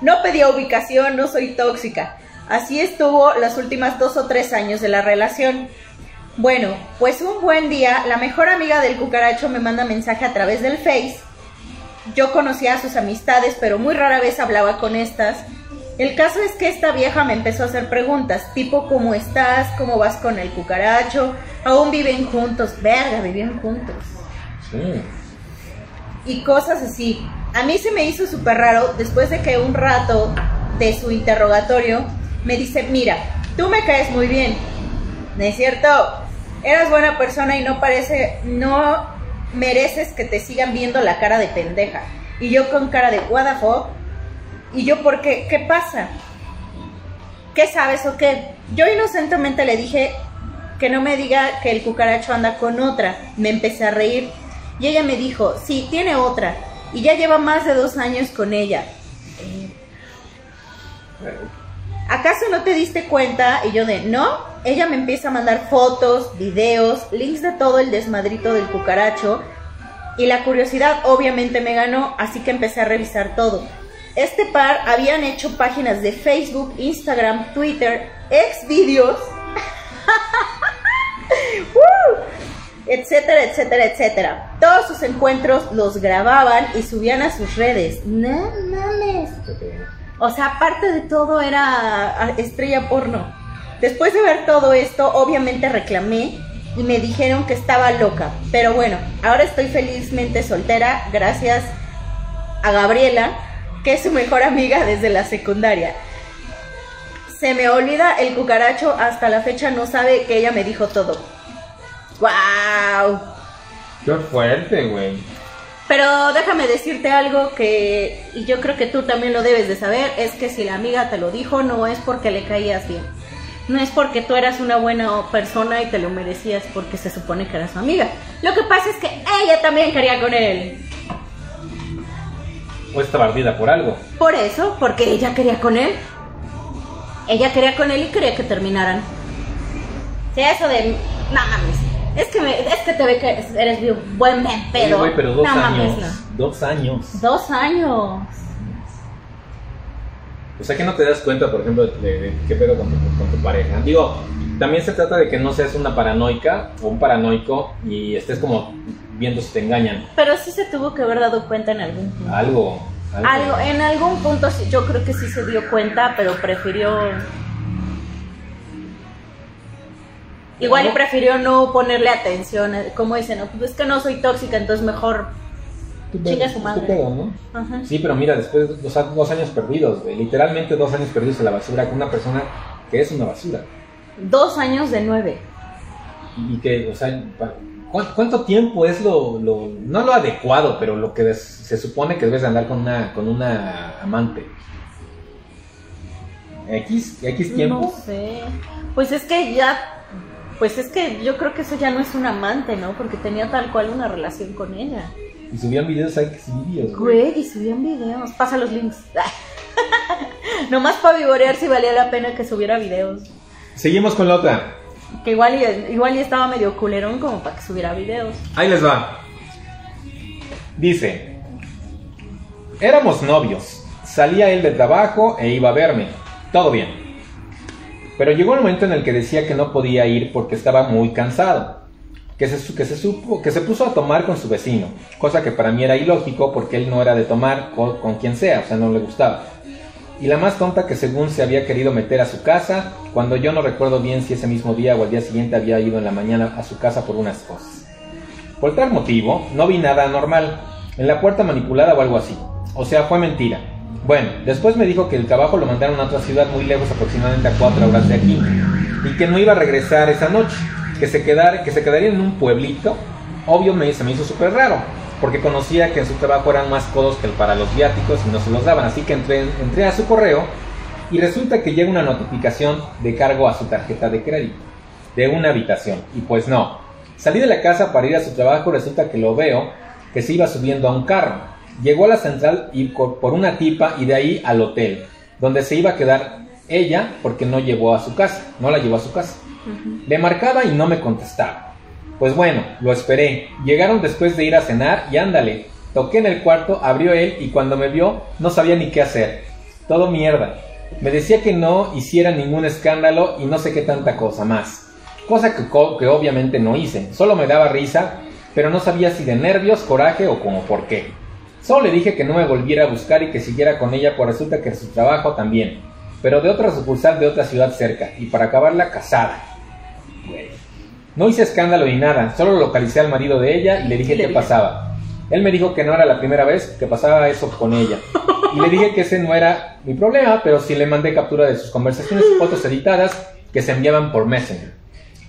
No pedía ubicación, no soy tóxica. Así estuvo las últimas dos o tres años de la relación. Bueno, pues un buen día, la mejor amiga del cucaracho me manda mensaje a través del Face. Yo conocía a sus amistades, pero muy rara vez hablaba con estas. El caso es que esta vieja me empezó a hacer preguntas, tipo ¿cómo estás? ¿Cómo vas con el cucaracho? ¿Aún viven juntos? Verga, vivían juntos Sí. y cosas así. A mí se me hizo súper raro después de que un rato de su interrogatorio me dice, mira, tú me caes muy bien, ¿no es cierto? Eras buena persona y no parece, no mereces que te sigan viendo la cara de pendeja. Y yo con cara de, what the fuck? Y yo, ¿por qué? ¿Qué pasa? ¿Qué sabes o qué? Yo inocentemente le dije que no me diga que el cucaracho anda con otra. Me empecé a reír. Y ella me dijo, sí, tiene otra. Y ya lleva más de dos años con ella. ¿Acaso no te diste cuenta? Y yo de, no. Ella me empieza a mandar fotos, videos, links de todo el desmadrito del cucaracho. Y la curiosidad obviamente me ganó, así que empecé a revisar todo. Este par habían hecho páginas de Facebook, Instagram, Twitter, Xvideos, ¡Woo! Etcétera, etcétera, etcétera. Todos sus encuentros los grababan y subían a sus redes. No mames. O sea, aparte de todo era a- estrella porno. Después de ver todo esto, obviamente reclamé y me dijeron que estaba loca. Pero bueno, ahora estoy felizmente soltera gracias a Gabriela, que es su mejor amiga desde la secundaria. Se me olvida el cucaracho, hasta la fecha no sabe que ella me dijo todo. ¡Wow! Qué fuerte, güey. Pero déjame decirte algo que, y yo creo que tú también lo debes de saber, es que si la amiga te lo dijo, no es porque le caías bien. No es porque tú eras una buena persona y te lo merecías porque se supone que eras su amiga. Lo que pasa es que ella también quería con él. O estaba ardida por algo. Por eso, porque ella quería con él. Ella quería con él y quería que terminaran. Sí, eso de... No mames. Es que, me- es que te ve que eres bien buen pedo. güey, pero dos no años. mames, no. Dos años. Dos años. O sea que no te das cuenta, por ejemplo, de, de qué pedo con tu, con tu pareja. Digo, también se trata de que no seas una paranoica o un paranoico y estés como viendo si te engañan. Pero sí se tuvo que haber dado cuenta en algún punto. Algo. Algo. Algo, en algún punto sí- yo creo que sí se dio cuenta, pero prefirió... Igual y ¿Cómo? prefirió no ponerle atención, eh, como dicen, no, pues es que no soy tóxica, entonces mejor Chinga su madre. pedo, ¿no? Ajá. Sí, pero mira, después de dos, dos años perdidos, güey, literalmente dos años perdidos en la basura con una persona que es una basura. Dos años de nueve. Y que, o sea, ¿cuánto, tiempo es lo, lo- no lo adecuado, pero lo que des- se supone que debes de andar con una, con una amante? ¿X? ¿X tiempo? No sé. Pues es que ya. Pues es que yo creo que eso ya no es un amante, ¿no? Porque tenía tal cual una relación con ella. Y subían videos, hay que subir videos, güey. Güey, y subían videos. Pasa los links. Nomás para vivorear si valía la pena que subiera videos. Seguimos con la otra. Que igual y, igual y estaba medio culerón como para que subiera videos. Ahí les va. Dice, éramos novios. Salía él de trabajo e iba a verme. Todo bien. Pero llegó el momento en el que decía que no podía ir porque estaba muy cansado. Que se, que se, supo, que se puso a tomar con su vecino. Cosa que para mí era ilógico porque él no era de tomar con, con quien sea, o sea, no le gustaba. Y la más tonta que según se había querido meter a su casa, cuando yo no recuerdo bien si ese mismo día o al día siguiente había ido en la mañana a su casa por unas cosas. Por tal motivo, no vi nada anormal, en la puerta manipulada o algo así. O sea, fue mentira. Bueno, después me dijo que el trabajo lo mandaron a otra ciudad muy lejos, aproximadamente a cuatro horas de aquí, y que no iba a regresar esa noche, que se, quedar, que se quedaría en un pueblito. Obvio me, se me hizo súper raro, porque conocía que en su trabajo eran más codos que el para los viáticos y no se los daban, así que entré, entré a su correo y resulta que llega una notificación de cargo a su tarjeta de crédito de una habitación. Y pues no. Salí de la casa para ir a su trabajo, resulta que lo veo que se iba subiendo a un carro. Llegó a la central y por una tipa y de ahí al hotel, donde se iba a quedar ella porque no llevó a su casa, no la llevó a su casa. Le marcaba y no me contestaba. Pues bueno, lo esperé. Llegaron después de ir a cenar y ándale. Toqué en el cuarto, abrió él y cuando me vio no sabía ni qué hacer. Todo mierda. Me decía que no hiciera ningún escándalo y no sé qué tanta cosa más. Cosa que, co- que obviamente no hice. Solo me daba risa, pero no sabía si de nervios, coraje o como por qué. Solo le dije que no me volviera a buscar y que siguiera con ella, pues resulta que su trabajo también. Pero de otra sucursal de otra ciudad cerca. Y para acabarla casada. No hice escándalo ni nada, solo localicé al marido de ella y le dije Y qué pasaba. Él me dijo que no era la primera vez que pasaba eso con ella. Y le dije que ese no era mi problema, pero sí le mandé captura de sus conversaciones, fotos editadas que se enviaban por Messenger.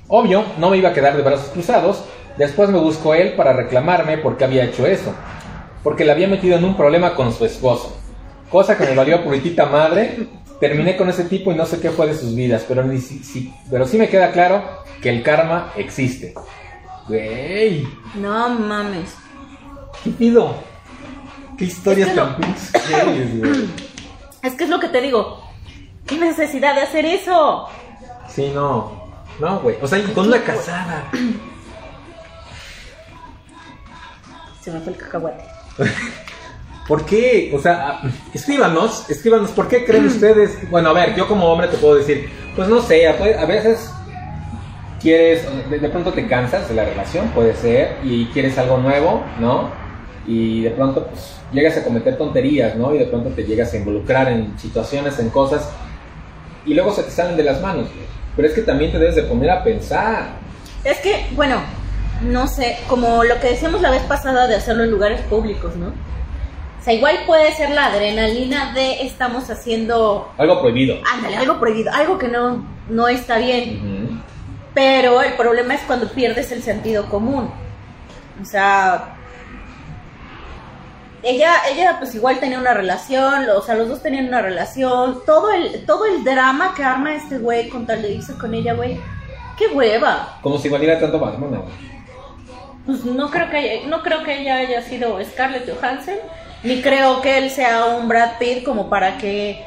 Obvio, no me iba a quedar de brazos cruzados. Después me buscó él para reclamarme por qué había hecho eso. Porque le había metido en un problema con su esposo. Cosa que me valió puritita madre. Terminé con ese tipo y no sé qué fue de sus vidas. Pero, ni si- si- pero sí me queda claro que el karma existe. Güey, No mames. ¿qué pido? ¿Qué historias Es que tan pinches heavies, güey? Es que es lo que te digo. ¿Qué necesidad de hacer eso? Sí, no. No, güey. O sea, y con una casada. Se me fue el cacahuate. ¿Por qué? O sea, escríbanos, escríbanos, ¿por qué creen ustedes? Bueno, a ver, yo como hombre te puedo decir, pues no sé, a, veces quieres, de, pronto te cansas de la relación, puede ser, y quieres algo nuevo, ¿no? Y de pronto, pues, llegas a cometer tonterías, ¿no? Y de pronto te llegas a involucrar en situaciones, en cosas, y luego se te salen de las manos. Pero es que también te debes de poner a pensar. Es que, bueno, no sé, como lo que decíamos la vez pasada de hacerlo en lugares públicos, ¿no? O sea, igual puede ser la adrenalina de estamos haciendo, Algo prohibido. ándale, algo prohibido, algo que no, no está bien. Pero el problema es cuando pierdes el sentido común. O sea, ella, ella pues igual tenía una relación, o sea, los dos tenían una relación, todo el, todo el drama que arma este güey con tal de irse con ella, güey, qué hueva. Como si valiera tanto Batman, güey. Pues no creo que haya- no creo que ella haya sido Scarlett Johansson, ni creo que él sea un Brad Pitt como para que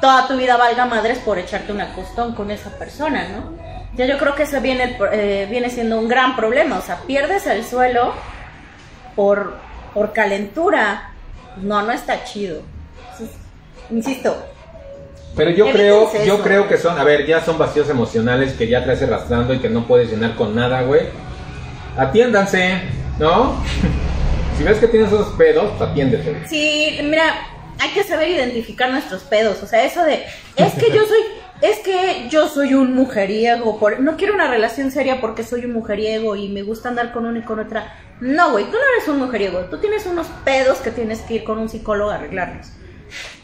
toda tu vida valga madres por echarte una costón con esa persona, ¿no? Ya yo creo que eso viene, eh, viene siendo un gran problema, o sea, pierdes el suelo por, por calentura. No, no está chido. Entonces, insisto, Pero yo creo, yo creo que son, a ver, ya son vacíos emocionales que ya traes arrastrando y que no puedes llenar con nada, güey. Atiéndanse, ¿no? si ves que tienes esos pedos, pues atiéndete. Sí, mira, hay que saber identificar nuestros pedos. O sea, eso de, es que yo soy, es que yo soy un mujeriego, por... no quiero una relación seria porque soy un mujeriego y me gusta andar con una y con otra. No, güey, tú no eres un mujeriego, tú tienes unos pedos que tienes que ir con un psicólogo a arreglarlos.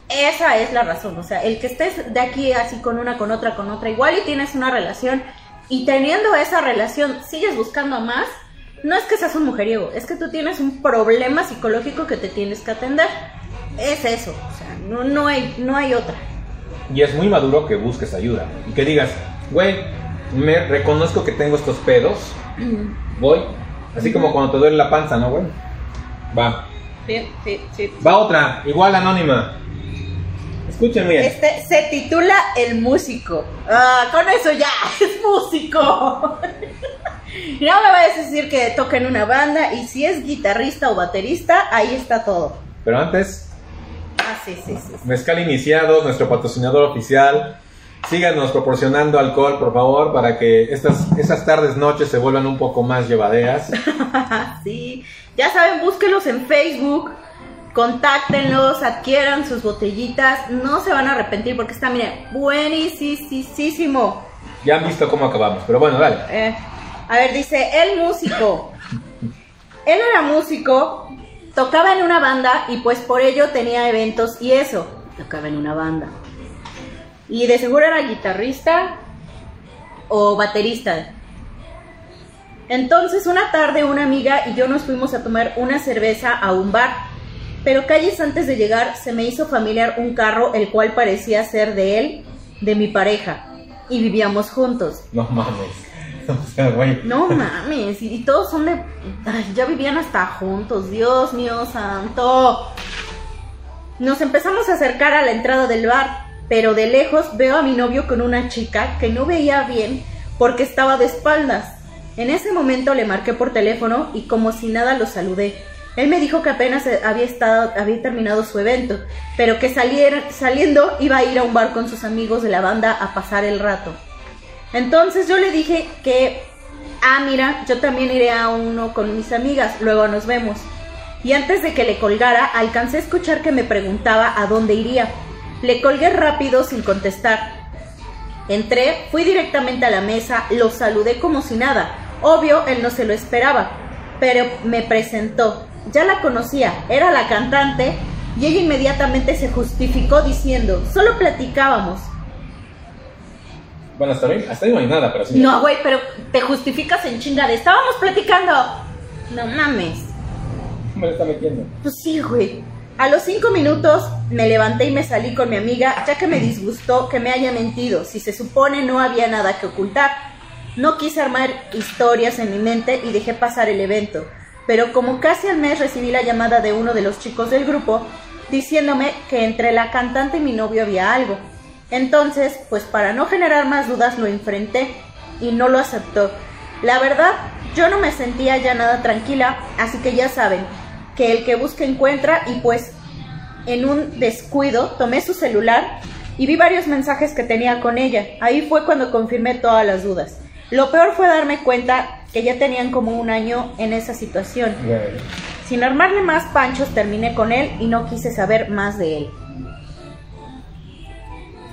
Esa es la razón, o sea, el que estés de aquí así con una, con otra, con otra, igual y tienes una relación y teniendo esa relación sigues buscando más, no es que seas un mujeriego, es que tú tienes un problema psicológico que te tienes que atender. Es eso, o sea, no, no, hay, no hay otra. Y es muy maduro que busques ayuda y que digas, güey, me reconozco que tengo estos pedos, voy, así como cuando te duele la panza, ¿no, güey? Va. Sí, sí, sí. Va otra, igual anónima. Escuchen bien. Este se titula El músico. Ah, con eso ya, es músico. No me vayas a decir que toca en una banda y si es guitarrista o baterista, ahí está todo. Pero antes, Ah, sí, sí, sí. Mezcal Iniciado, nuestro patrocinador oficial. Síganos proporcionando alcohol, por favor, para que estas, estas tardes, noches se vuelvan un poco más llevaderas. sí. Ya saben, búsquenlos en Facebook, contáctenlos, adquieran sus botellitas, no se van a arrepentir porque está, miren, buenísimo. Ya han visto cómo acabamos, pero bueno, dale. Eh, a ver, dice, el músico. Él era músico, tocaba en una banda y pues por ello tenía eventos y eso, tocaba en una banda. Y de seguro era guitarrista o baterista. Entonces una tarde una amiga y yo nos fuimos a tomar una cerveza a un bar. Pero calles antes de llegar se me hizo familiar un carro el cual parecía ser de él, de mi pareja. Y vivíamos juntos. No mames. No mames, y, todos son de... ya vivían hasta juntos, Dios mío santo. Nos empezamos a acercar a la entrada del bar, pero de lejos veo a mi novio con una chica que no veía bien porque estaba de espaldas. En ese momento le marqué por teléfono y como si nada lo saludé. Él me dijo que apenas había, estado, había terminado su evento, pero que saliera- saliendo iba a ir a un bar con sus amigos de la banda a pasar el rato. Entonces yo le dije que, ah, mira, yo también iré a uno con mis amigas, luego nos vemos. Y antes de que le colgara, alcancé a escuchar que me preguntaba a dónde iría. Le colgué rápido sin contestar. Entré, fui directamente a la mesa, lo saludé como si nada. Obvio, él no se lo esperaba, pero me presentó. Ya la conocía, era la cantante, y ella inmediatamente se justificó diciendo, solo platicábamos. Bueno, hasta ahí, hasta ahí no hay nada, pero sí. No, güey, pero te justificas en chingada. Estábamos platicando. No mames. Me lo está metiendo. Pues sí, güey. A los cinco minutos me levanté y me salí con mi amiga, ya que me disgustó que me haya mentido. Si se supone no había nada que ocultar. No quise armar historias en mi mente y dejé pasar el evento. Pero como casi al mes recibí la llamada de uno de los chicos del grupo diciéndome que entre la cantante y mi novio había algo. Entonces, pues para no generar más dudas lo enfrenté y no lo aceptó. La verdad, yo no me sentía ya nada tranquila, así que ya saben, que el que busca encuentra y pues en un descuido tomé su celular y vi varios mensajes que tenía con ella. Ahí fue cuando confirmé todas las dudas. Lo peor fue darme cuenta que ya tenían como un año en esa situación. Sin armarle más panchos terminé con él y no quise saber más de él.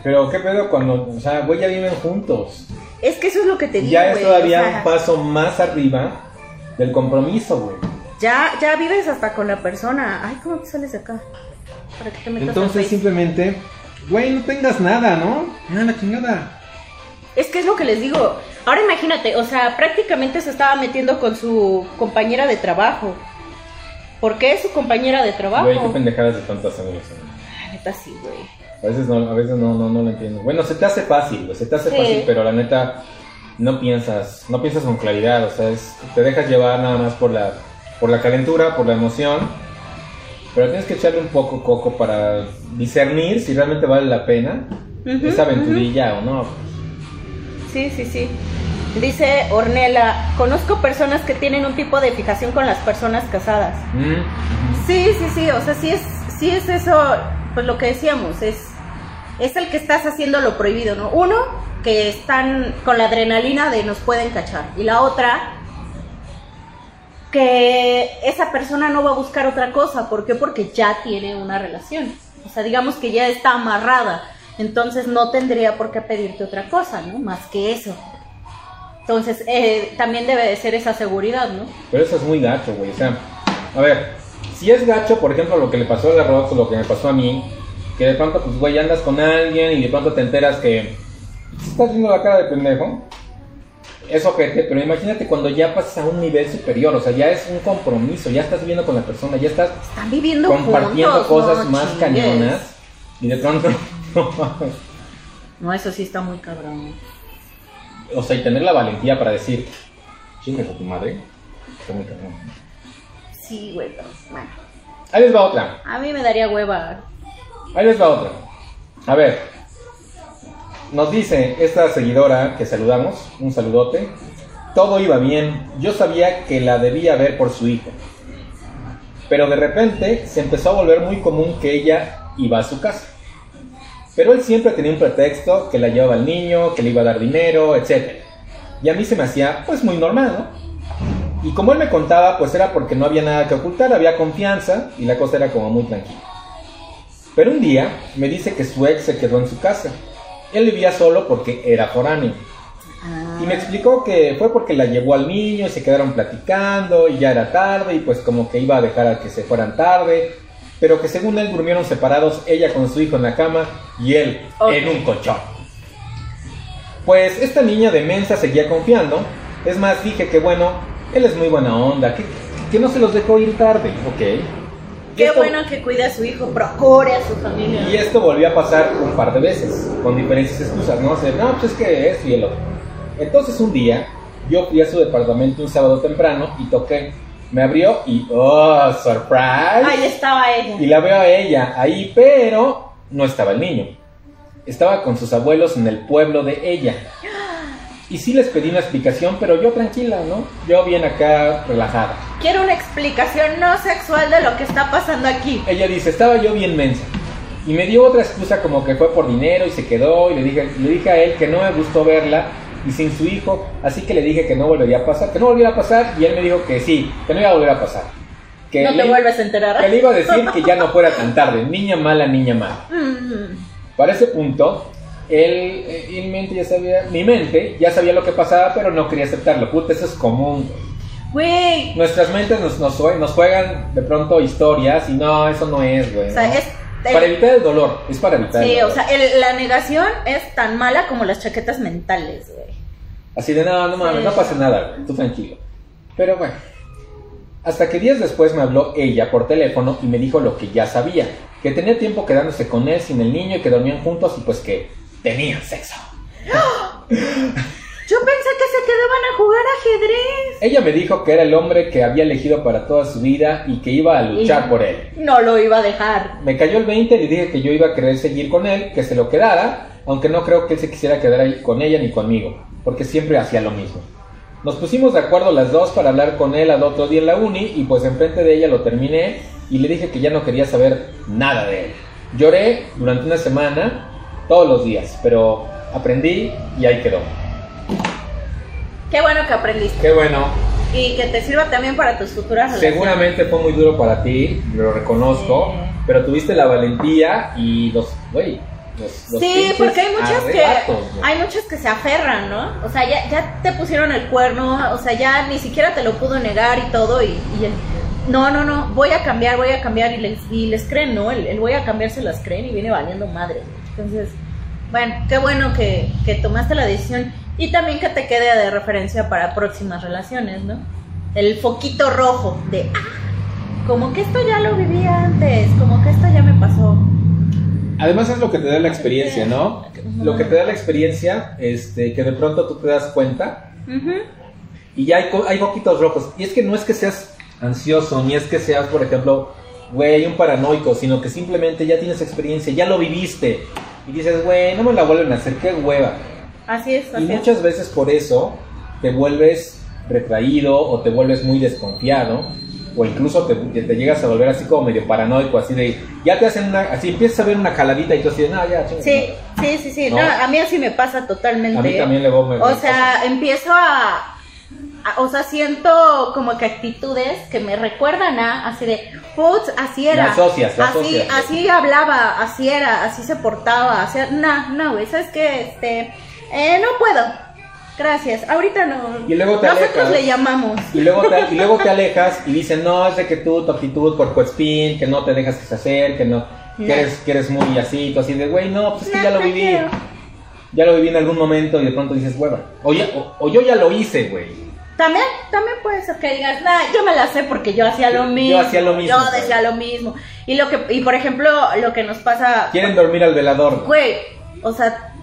Pero qué pedo cuando, o sea, güey, ya viven juntos. Es que eso es lo que te digo. Ya es todavía o sea, un paso más arriba del compromiso, güey. Ya, ya vives hasta con la persona. Ay, ¿cómo te sales de acá? Para que te metas Entonces simplemente, güey, no tengas nada, ¿no? Nada, la chingada. Es que es lo que les digo. Ahora imagínate, o sea, prácticamente se estaba metiendo con su compañera de trabajo. ¿Por qué es su compañera de trabajo? Güey, qué pendejadas de tantas amigos. La neta sí, güey. A veces no, a veces no, no, no lo entiendo. Bueno, se te hace fácil, se te hace Sí. fácil, pero la neta no piensas, no piensas con claridad, o sea, es- te dejas llevar nada más por la, por la calentura, por la emoción, pero tienes que echarle un poco coco para discernir si realmente vale la pena esa aventurilla o no. Sí, sí, sí. Dice Ornella, conozco personas que tienen un tipo de fijación con las personas casadas. Mm, Sí, sí, sí, o sea, sí es, sí es eso, pues lo que decíamos, es, es el que estás haciendo lo prohibido, ¿no? Uno, que están con la adrenalina de nos pueden cachar, y la otra, que esa persona no va a buscar otra cosa, ¿por qué? Porque ya tiene una relación, o sea, digamos que ya está amarrada, Entonces no tendría por qué pedirte otra cosa, ¿no? Más que eso. Entonces eh, también debe de ser esa seguridad, ¿no? Pero eso es muy gacho, güey. O sea, a ver, si es gacho, por ejemplo, lo que le pasó a la Rox lo que me pasó a mí, que de pronto, pues, güey, andas con alguien y de pronto te enteras que estás viendo la cara de pendejo. Eso que, pero imagínate cuando ya pasas a un nivel superior, o sea, ya es un compromiso, ya estás viviendo con la persona, ya estás Están viviendo compartiendo juntos, cosas no más chingues. cañonas y de pronto, No, eso sí está muy cabrón. o sea, y tener la valentía para decir, chingas a tu madre, está muy cabrón. Sí, güey, pero bueno. Ahí les va otra. A mí me daría hueva. Ahí les va otra. A ver, nos dice esta seguidora que saludamos, un saludote. Todo iba bien, yo sabía que la debía ver por su hijo. Pero de repente se empezó a volver muy común que ella iba a su casa. Pero él siempre tenía un pretexto, que la llevaba al niño, que le iba a dar dinero, etc. Y a mí se me hacía pues muy normal, ¿no? Y como él me contaba, pues era porque no había nada que ocultar, había confianza y la cosa era como muy tranquila. Pero un día me dice que su ex se quedó en su casa. Él vivía solo porque era foráneo. Ah, Y me explicó que fue porque la llevó al niño y se quedaron platicando y ya era tarde y pues como que iba a dejar a que se fueran tarde. Pero que según él durmieron separados, ella con su hijo en la cama y él en un colchón. Pues esta niña de mensa seguía confiando. Es más, dije que bueno, él es muy buena onda, que, que no se los dejó ir tarde, ok. Qué esto- bueno que cuide a su hijo, procure a su familia. y esto volvió a pasar un par de veces, con diferentes excusas, ¿no? O sea, no, pues es que es y el otro. Entonces un día, yo fui a su departamento un sábado temprano y toqué. Me abrió y, ¡oh, surprise! Ahí estaba ella. Y la veo a ella ahí, pero no estaba el niño. Estaba con sus abuelos en el pueblo de ella. Y sí les pedí una explicación, pero yo tranquila, ¿no? Yo bien acá, relajada. Quiero una explicación no sexual de lo que está pasando aquí. Ella dice, estaba yo bien mensa. Y me dio otra excusa como que fue por dinero y se quedó. Y le dije, le dije a él que no me gustó verla y sin su hijo. Así que le dije que no volvería a pasar, que no volviera a pasar. Y él me dijo que sí, que no iba a volver a pasar. Que no te le- vuelves a enterar. Que le iba a decir que ya no fuera tan tarde. Niña mala, niña mala. Mm, Para ese punto, él, eh, mi mente ya sabía, mi mente ya sabía lo que pasaba, pero no quería aceptarlo. Puta, eso es común. güey. Nuestras mentes nos, nos, nos juegan de pronto historias y no, eso no es, güey. o sea, ¿no? es... Para evitar el dolor, es para evitar el Sí, dolor. o sea, el- la negación es tan mala como las chaquetas mentales, güey. Así de, no, no mames, Sí. no pasa nada, güey, tú tranquilo. Pero bueno, hasta que días después me habló ella por teléfono y me dijo lo que ya sabía, que tenía tiempo quedándose con él sin el niño y que dormían juntos y pues que tenían sexo. Yo pensé que se quedaban a jugar ajedrez. Ella me dijo que era el hombre que había elegido para toda su vida y que iba a luchar Y- por él. No lo iba a dejar. Me cayó el 20 y le dije que yo iba a querer seguir con él, que se lo quedara, aunque no creo que él se quisiera quedar ahí con ella ni conmigo, porque siempre hacía lo mismo. Nos pusimos de acuerdo las dos para hablar con él al otro día en la uni y pues enfrente de ella lo terminé y le dije que ya no quería saber nada de él. Lloré durante una semana, todos los días, pero aprendí y ahí quedó. Qué bueno que aprendiste. Qué bueno, Y que te sirva también para tus futuras relaciones. seguramente fue muy duro para ti, lo reconozco, Sí. pero tuviste la valentía y los, güey, los, los Sí, porque hay muchas que hay muchas que se aferran, ¿no? O sea, ya, ya te pusieron el cuerno, o sea, ya ni siquiera te lo pudo negar y todo y, y el, no, no, no, voy a cambiar, voy a cambiar y les, y les creen, ¿no? El, el voy a cambiar se las creen y viene valiendo madre. Entonces, bueno, qué bueno que, que tomaste la decisión y también que te quede de referencia para próximas relaciones, ¿no? El foquito rojo de, ah, como que esto ya lo viví antes, como que esto ya me pasó. Además es lo que te da la experiencia, ¿no? Lo que te da la experiencia, este, que de pronto tú te das cuenta y ya hay, hay poquitos rojos. Y es que no es que seas ansioso, ni es que seas, por ejemplo, güey, un paranoico, sino que simplemente ya tienes experiencia, ya lo viviste. Y dices, güey, no me la vuelven a hacer, qué hueva. Así es, Y así es. muchas veces por eso te vuelves retraído o te vuelves muy desconfiado o incluso te, te llegas a volver así como medio paranoico, así de, ya te hacen una, así empiezas a ver una caladita y tú así de, no, ya, chinga". Sí, sí, sí, sí. No. No, a mí así me pasa totalmente. A mí también le voy me- O sea, empiezo a, o sea, siento como que actitudes que me recuerdan a, así de, putz, así era. La asocias, la así, asocias. así hablaba, así era, así se portaba, así, no, no, güey, ¿sabes qué? Este, eh, no puedo. Gracias, ahorita no. Y luego te Nosotros alejas. le llamamos. Y luego, te, y luego te alejas y dicen, no, es de que tú, tu actitud por Coespin, que no te dejas que se no, que, No. eres, que eres muy así, tú así de, güey, no, pues es que No, ya lo no viví. quiero. Ya lo viví en algún momento y de pronto dices, hueva. O, ya- o, o yo ya lo hice, güey. También, también puede ser que digas, nah, yo me la sé porque yo hacía lo Yo mismo. hacía lo mismo, Yo decía lo mismo. Y lo que, y por ejemplo, lo que nos pasa, Quieren dormir al velador. güey, o sea,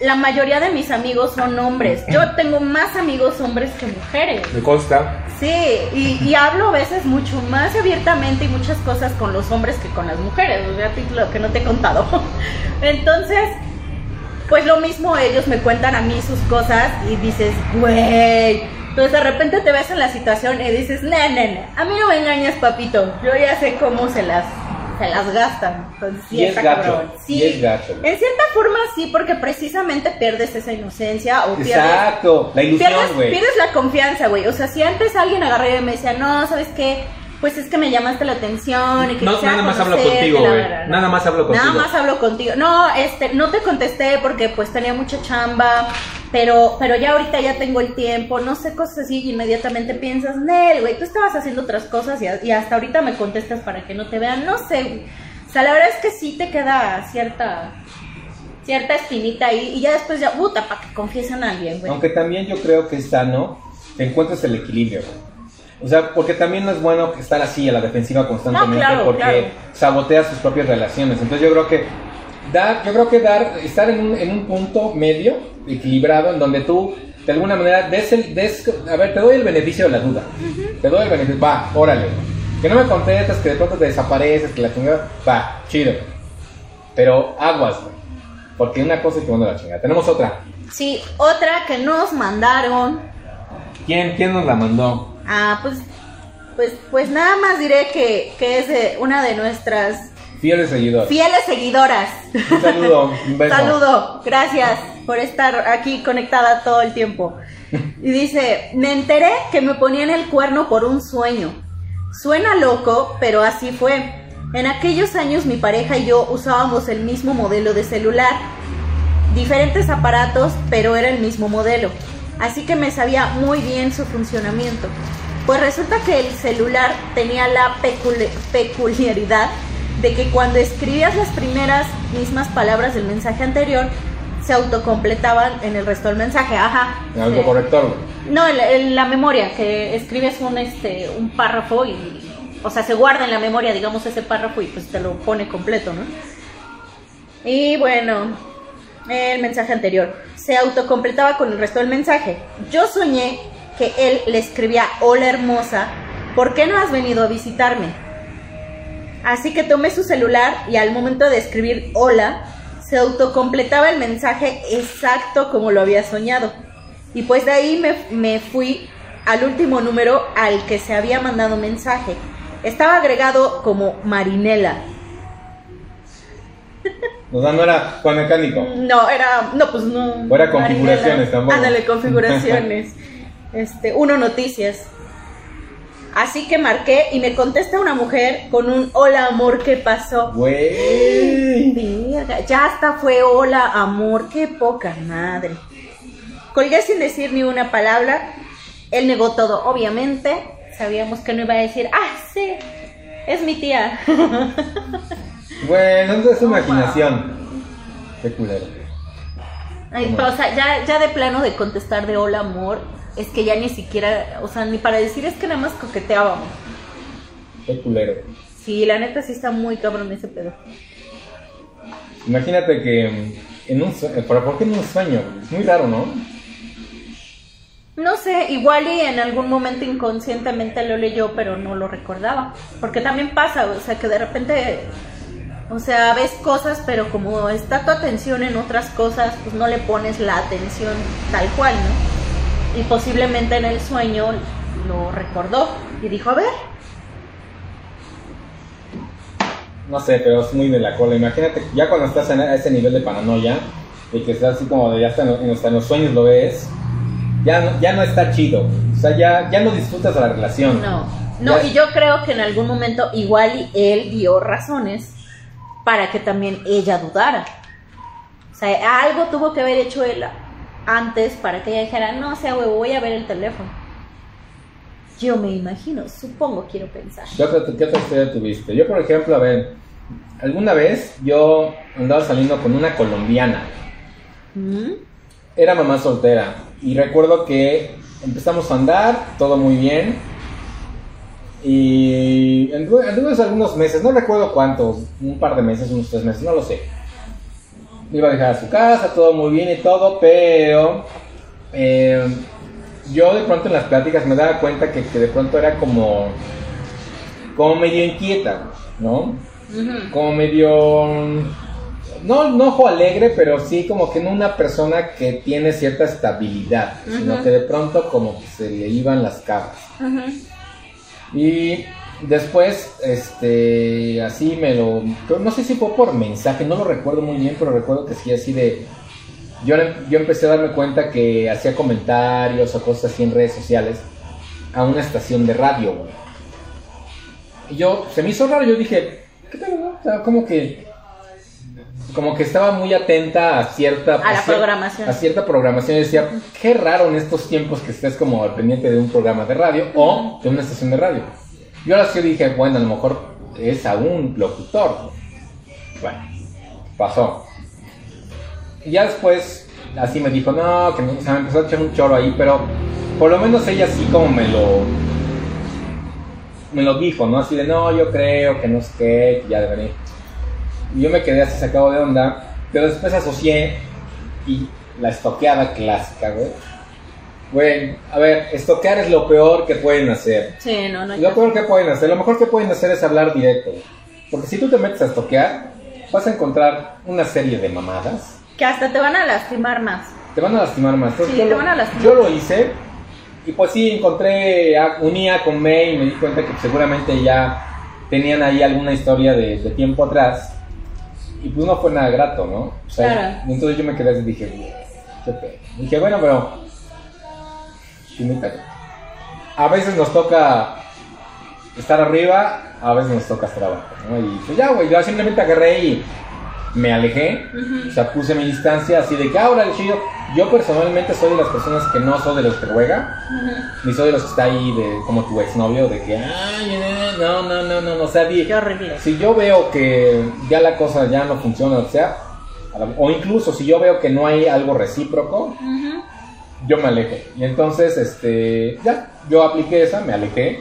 la mayoría de mis amigos son hombres. Yo tengo más amigos hombres que mujeres. Me consta. Sí, y, y hablo a veces mucho más abiertamente y muchas cosas con los hombres que con las mujeres, o sea, lo que no te he contado. Entonces, pues lo mismo ellos me cuentan a mí sus cosas y dices, güey. Entonces de repente te ves en la situación y dices, no, no, no, a mí no me engañas, papito. Yo ya sé cómo se las, se las gastan. Entonces, sí, Y es gacho, cabrón. Sí, y es gacho. en cierta forma sí, porque precisamente pierdes esa inocencia o pierdes Exacto, la ilusión, pierdes la confianza, güey. O sea, si antes alguien agarré y me decía, no, ¿sabes qué? Pues es que me llamaste la atención y que No, nada más hablo contigo, la güey. Nada más hablo contigo. Nada más hablo contigo. No, este, no te contesté porque pues tenía mucha chamba, pero, pero ya ahorita ya tengo el tiempo, no sé, cosas así, y inmediatamente piensas, Nel, güey, tú estabas haciendo otras cosas y, hasta ahorita me contestas para que no te vean, no sé, güey. O sea, la verdad es que sí te queda cierta, cierta espinita ahí, y ya después ya, puta, para que confiesen a alguien, güey. Aunque también yo creo que es sano que encuentres el equilibrio, güey. O sea, porque también no es bueno estar así a la defensiva constantemente No, claro, porque claro. saboteas tus propias relaciones. Entonces yo creo que dar, yo creo que dar, estar en un, en un punto medio, equilibrado, en donde tú de alguna manera des el, des, a ver, te doy el beneficio de la duda. Te doy el beneficio, va, órale. Que no me contestas, que de pronto te desapareces, que la chingada, va, chido. Pero aguas, güey. Porque una cosa es que manda la chingada. Tenemos otra. Sí, otra que nos mandaron. ¿Quién, quién nos la mandó? Ah, pues, pues, pues nada más diré que, que es de una de nuestras Fieles seguidores. fieles seguidoras. Un saludo, un beso. Saludo, gracias por estar aquí conectada todo el tiempo. Y dice, me enteré que me ponían el cuerno por un sueño. Suena loco, pero así fue. En aquellos años mi pareja y yo usábamos el mismo modelo de celular. Diferentes aparatos, pero era el mismo modelo. Así que me sabía muy bien su funcionamiento. Pues resulta que el celular tenía la peculi- peculiaridad de que cuando escribías las primeras mismas palabras del mensaje anterior, se autocompletaban en el resto del mensaje. Ajá. Algo Sí. corrector. güey. No, en la, en la memoria, que escribes un, este, un párrafo y, o sea, se guarda en la memoria, digamos, ese párrafo y pues te lo pone completo, ¿no? Y bueno, el mensaje anterior se autocompletaba con el resto del mensaje. Yo soñé que él le escribía, hola hermosa, ¿por qué no has venido a visitarme? Así que tomé su celular y al momento de escribir hola, se autocompletaba el mensaje exacto como lo había soñado. Y pues de ahí me, me fui al último número al que se había mandado mensaje. Estaba agregado como Marinela. O sea, no era Juan Mecánico. No, era. No, pues no. O era configuraciones tampoco. Ándale, configuraciones. este, uno noticias. Así que marqué y me contesta una mujer con un hola amor, ¿qué pasó? Güey. Ya hasta fue hola amor, qué poca madre. Colgué sin decir ni una palabra. Él negó todo, obviamente. Sabíamos que no iba a decir, ah, sí, es mi tía. Bueno, entonces es su imaginación. Qué culero. Ay, pero, o sea, ya, ya de plano de contestar de hola amor, es que ya ni siquiera, o sea, ni para decir es que nada más coqueteábamos. Qué culero. Sí, la neta sí está muy cabrón ese pedo. Imagínate que mm, en un sueño. ¿Pero por qué en un sueño? Es muy raro, ¿no? No sé, igual y en algún momento inconscientemente lo leyó, pero no lo recordaba. Porque también pasa, o sea, que de repente, o sea, ves cosas, pero como está tu atención en otras cosas, pues no le pones la atención tal cual, ¿no? Y posiblemente en el sueño lo recordó y dijo, a ver, No sé, pero es muy de la cola. Imagínate, ya cuando estás en- a ese nivel de paranoia, de que estás así como de ya hasta en, en- hasta en los sueños lo ves, ya no, ya no está chido. O sea, ya, ya no disfrutas de la relación. No, no, Ya- y yo creo que en algún momento igual él dio razones para que también ella dudara. O sea, algo tuvo que haber hecho él antes para que ella dijera, no, o sea, huevo, voy a ver el teléfono. Yo me imagino, supongo, quiero pensar. ¿Qué otra, qué otra historia tuviste? Yo, por ejemplo, a ver, alguna vez yo andaba saliendo con una colombiana. ¿Mm? Era mamá soltera. Y recuerdo que empezamos a andar, todo muy bien. Y anduve, anduve algunos meses, no recuerdo cuántos, un par de meses, unos tres meses, no lo sé. Me iba a dejar a su casa, todo muy bien y todo, pero eh, yo de pronto en las pláticas me daba cuenta que, que de pronto era como, como medio inquieta, ¿no? Como medio no no ojo alegre pero sí como que no una persona que tiene cierta estabilidad sino que de pronto como que se le iban las cabras Ujú. Y después este así me lo no sé si fue por mensaje no lo recuerdo muy bien pero recuerdo que sí así de yo, yo empecé a darme cuenta que hacía comentarios o cosas así en redes sociales a una estación de radio güey. y yo se me hizo raro yo dije qué pedo no? o sea como que como que estaba muy atenta a cierta A la cier- programación. a cierta programación y decía qué raro en estos tiempos que estés como al pendiente de un programa de radio o de una estación de radio yo ahora sí dije bueno a lo mejor es a un locutor bueno pasó y ya después así me dijo no que no, o sea me empezó a echar un choro ahí pero por lo menos ella así como me lo me lo dijo, ¿no? Así de, no, yo creo que no sé qué, que ya de venir. Y yo me quedé así sacado de onda, pero después asocié y la estoqueada clásica, güey. Güey, a ver, estoquear es lo peor que pueden hacer. Sí, no, no. Lo peor que pueden hacer, lo mejor que pueden hacer es hablar directo. Porque si tú te metes a estoquear, vas a encontrar una serie de mamadas. Que hasta te van a lastimar más. Te van a lastimar más. Entonces, Sí, yo, te lo- van a lastimar. yo lo hice y pues sí, encontré, unía con May y me di cuenta que seguramente ya tenían ahí alguna historia de, de tiempo atrás y pues no fue nada grato, ¿no? O sea, Claro. Entonces yo me quedé así y dije, "Güey, qué pedo". Dije, bueno, pero... A veces nos toca estar arriba, a veces nos toca estar abajo, ¿no? Y pues ya, güey, yo simplemente agarré y me alejé, o sea, puse mi distancia así de que ahora el chido. Yo personalmente soy de las personas que no soy de los que ruega, Ujú. ni soy de los que está ahí de como tu exnovio, de que, ay, no, no, no, no, no, o sea, di- Qué horrible. si yo veo que ya la cosa ya no funciona, o sea, o incluso si yo veo que no hay algo recíproco, yo me alejo. Y entonces, este, ya, yo apliqué esa, me alejé.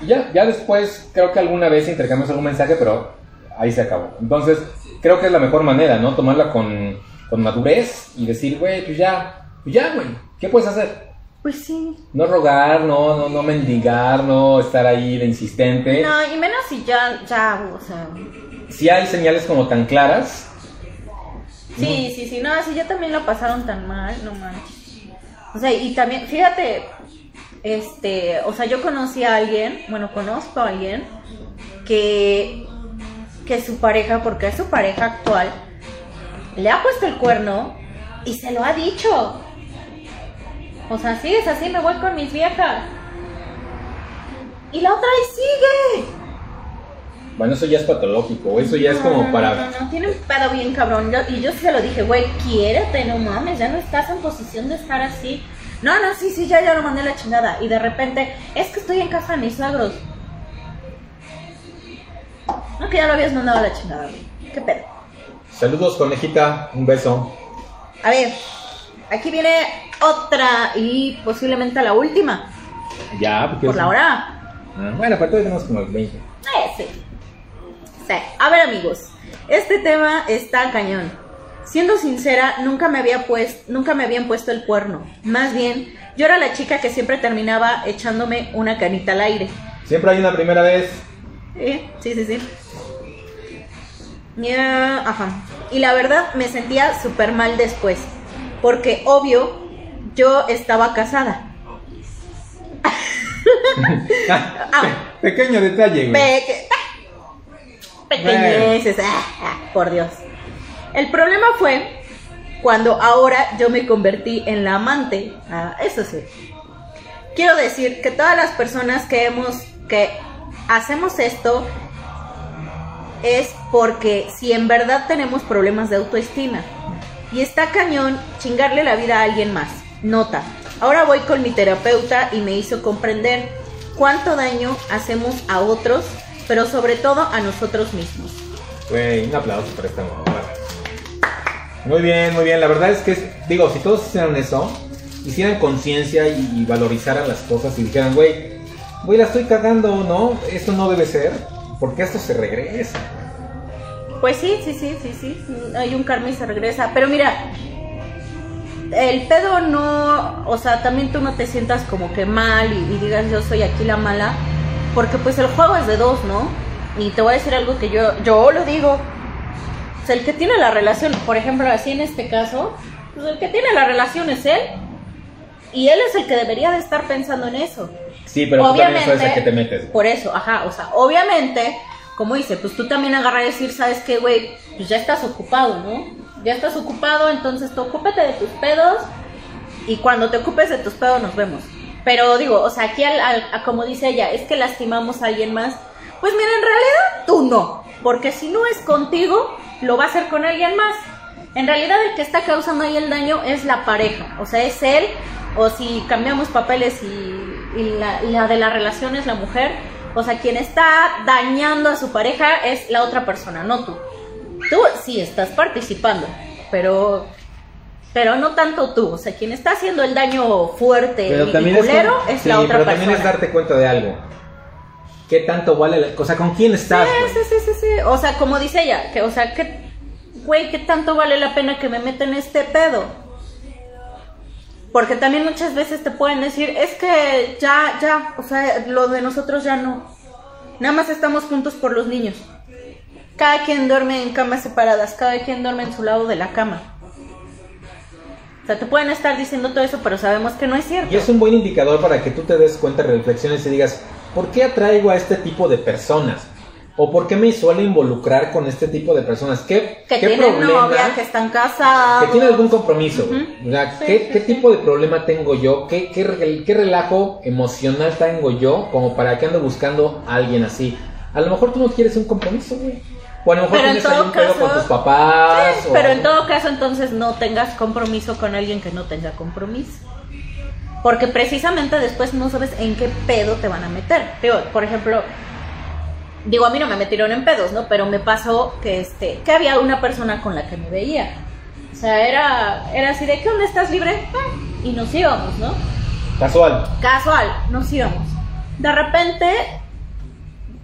Y ya, ya después creo que alguna vez intercambiamos algún mensaje, pero ahí se acabó. Entonces, creo que es la mejor manera, ¿no? Tomarla con, con madurez y decir, güey, pues ya, pues ya, güey, ¿qué puedes hacer? Pues sí. No rogar, no, no, no mendigar, no estar ahí de insistente. No, y menos si ya, ya, o sea. Si hay señales como tan claras, Sí, sí, sí, no, si ya también lo pasaron tan mal, no manches. O sea, y también, fíjate, este, o sea, yo conocí a alguien, bueno, conozco a alguien que, que su pareja, porque es su pareja actual, le ha puesto el cuerno y se lo ha dicho. O sea, sigues así, me voy con mis viejas. Y la otra ahí sigue. bueno, eso ya es patológico, eso ya es como no, para... No, no, no, tiene un pedo bien cabrón. Yo- y yo se lo dije, güey, quiérete, no mames, ya no estás en posición de estar así. No, no, sí, sí, ya, ya lo mandé la chingada. Y de repente, es que estoy en casa de mis suegros. No, que ya lo habías mandado a la chingada, güey. ¿Qué pedo? Saludos, conejita, un beso. A ver, aquí viene otra y posiblemente la última. Ya, porque... Por la hora. Ah, bueno, todavía tenemos como el 20. Eh, sí. Sí. A ver, amigos, este tema está cañón. Siendo sincera, nunca me había puesto, nunca me habían puesto el cuerno. Más bien, yo era la chica que siempre terminaba echándome una canita al aire. Siempre hay una primera vez. ¿Eh? Sí, sí, sí. Ya, ajá. Y la verdad me sentía súper mal después. Porque, obvio, yo estaba casada. Ah. Pequeño detalle, güey. Peque- Pequeñeces, ah, ah, por Dios. El problema fue cuando ahora yo me convertí en la amante. Ah, eso sí. quiero decir que todas las personas que hemos, que hacemos esto, es porque si en verdad tenemos problemas de autoestima. Y está cañón chingarle la vida a alguien más. Nota. Ahora voy con mi terapeuta y me hizo comprender cuánto daño hacemos a otros, pero sobre todo a nosotros mismos. Güey, un aplauso para esta mamá. Muy bien, muy bien. La verdad es que, digo, si todos hicieran eso, hicieran conciencia y, valorizaran las cosas y dijeran, güey, güey, la estoy cagando, ¿no? Esto no debe ser, porque esto se regresa. Pues sí, sí, sí, sí, sí. Hay un karma y se regresa. Pero mira, el pedo no, o sea, también tú no te sientas como que mal y, digas yo soy aquí la mala, porque pues el juego es de dos, ¿no? Y te voy a decir algo que yo, yo lo digo. O el que tiene la relación, por ejemplo, así en este caso, pues el que tiene la relación es él. Y él es el que debería de estar pensando en eso. Sí, pero obviamente, tú que te metes. Por eso, ajá, o sea, obviamente, como dice, pues tú también agarras y decir, ¿sabes qué, güey? Pues ya estás ocupado, ¿no? Ya estás ocupado, entonces tú ocúpate de tus pedos y cuando te ocupes de tus pedos nos vemos. Pero digo, o sea, aquí al, como dice ella, es que lastimamos a alguien más. Pues mira, en realidad tú no, porque si no es contigo, lo va a hacer con alguien más. En realidad el que está causando ahí el daño es la pareja, o sea, es él, o si cambiamos papeles y, la, la de la relación es la mujer, o sea, quien está dañando a su pareja es la otra persona, no tú. Tú sí estás participando, pero pero no tanto tú, o sea, quien está haciendo el daño fuerte y culero es, la otra pero también es darte cuenta de algo. ¿Qué tanto vale la, o sea, con quién estás? Sí, sí, sí, sí, o sea, como dice ella, que o sea, que güey, ¿qué tanto vale la pena que me meta en este pedo? Porque también muchas veces te pueden decir, es que ya, ya, o sea, lo de nosotros ya no. Nada más estamos juntos por los niños. Cada quien duerme en camas separadas, cada quien duerme en su lado de la cama. O sea, te pueden estar diciendo todo eso, pero sabemos que no es cierto. Y es un buen indicador para que tú te des cuenta, reflexiones y digas, ¿por qué atraigo a este tipo de personas? ¿O por qué me suelo involucrar con este tipo de personas? ¿Qué, que ¿qué tienen novia, que están casados. Que tienen algún compromiso. ¿qué, ¿qué, tipo de problema tengo yo? ¿Qué, qué, ¿Qué relajo emocional tengo yo como para que ando buscando a alguien así? A lo mejor tú no quieres un compromiso, güey. O a lo mejor tienes un caso, con tus papás. Pero en todo caso, entonces no tengas compromiso con alguien que no tenga compromiso. Porque precisamente después no sabes en qué pedo te van a meter. Digo, por ejemplo, digo, a mí no me metieron en pedos, ¿no? Pero me pasó que este, que había una persona con la que me veía. O sea, era, era así de, ¿qué onda? ¿Estás libre? Y nos íbamos, ¿no? Casual. Casual, nos íbamos. De repente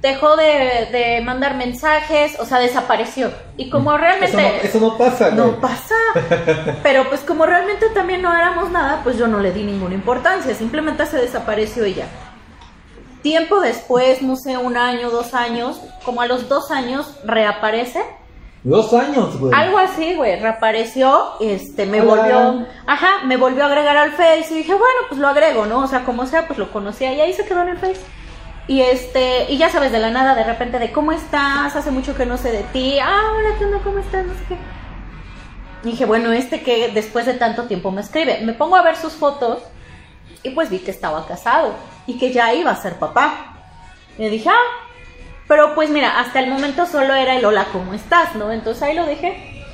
dejó de, mandar mensajes, o sea, desapareció. Y como realmente... Eso no, pasa, No pasa. Pero pues como realmente también no éramos nada, pues yo no le di ninguna importancia, simplemente se desapareció y ya. Tiempo después, no sé, un año, dos años, como a los dos años reaparece. Dos años, güey. Algo así, güey, reapareció, este, me volvió, ajá, me volvió a agregar al Face y dije, bueno, pues lo agrego, ¿no? O sea, como sea, pues lo conocía y ahí se quedó en el Face. Y este, y ya sabes, de la nada, de repente, de cómo estás, hace mucho que no sé de ti, ah, hola, ¿qué onda? ¿Cómo estás? No sé qué. Y dije, bueno, este que después de tanto tiempo me escribe. Me pongo a ver sus fotos y pues vi que estaba casado y que ya iba a ser papá. Y dije, ah, pero pues mira, hasta el momento solo era el hola, ¿cómo estás? ¿No? Entonces ahí lo dejé.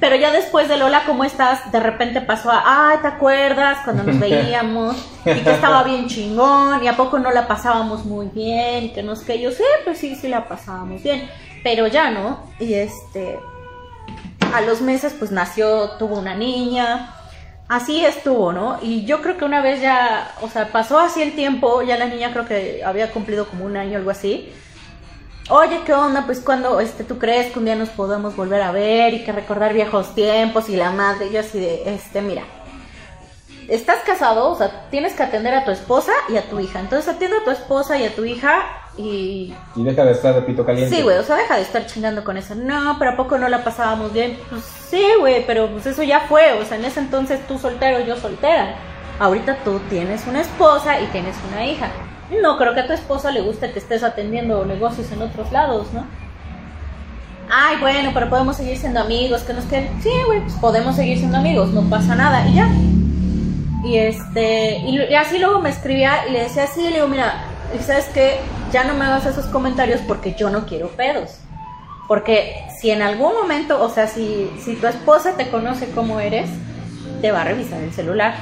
Pero ya después del hola, ¿cómo estás? De repente pasó a, ay, ¿te acuerdas cuando nos veíamos? Y que estaba bien chingón, y a poco no la pasábamos muy bien, y que no es que yo sé, pues sí, sí la pasábamos bien. Pero ya, ¿no? Y este, a los meses pues nació, tuvo una niña, así estuvo, ¿no? Y yo creo que una vez ya, o sea, pasó así el tiempo, ya la niña creo que había cumplido como un año o algo así oye, ¿qué onda? Pues cuando este, tú crees que un día nos podemos volver a ver y que recordar viejos tiempos y la madre, yo así de, este, mira, estás casado, o sea, tienes que atender a tu esposa y a tu hija. Entonces atiende a tu esposa y a tu hija y... Y deja de estar de pito caliente. Sí, güey, o sea, deja de estar chingando con eso. No, pero ¿a poco no la pasábamos bien? Pues sí, güey, pero pues eso ya fue. O sea, en ese entonces tú soltero, yo soltera. Ahorita tú tienes una esposa y tienes una hija. No creo que a tu esposa le guste que estés atendiendo negocios en otros lados, ¿no? Ay, bueno, pero podemos seguir siendo amigos, que nos que Sí, güey, pues podemos seguir siendo amigos, no pasa nada, y ya. Y este, y, y así luego me escribía y le decía así, le digo, mira, ¿sabes qué? Ya no me hagas esos comentarios porque yo no quiero pedos. Porque si en algún momento, o sea, si, si tu esposa te conoce como eres, te va a revisar el celular.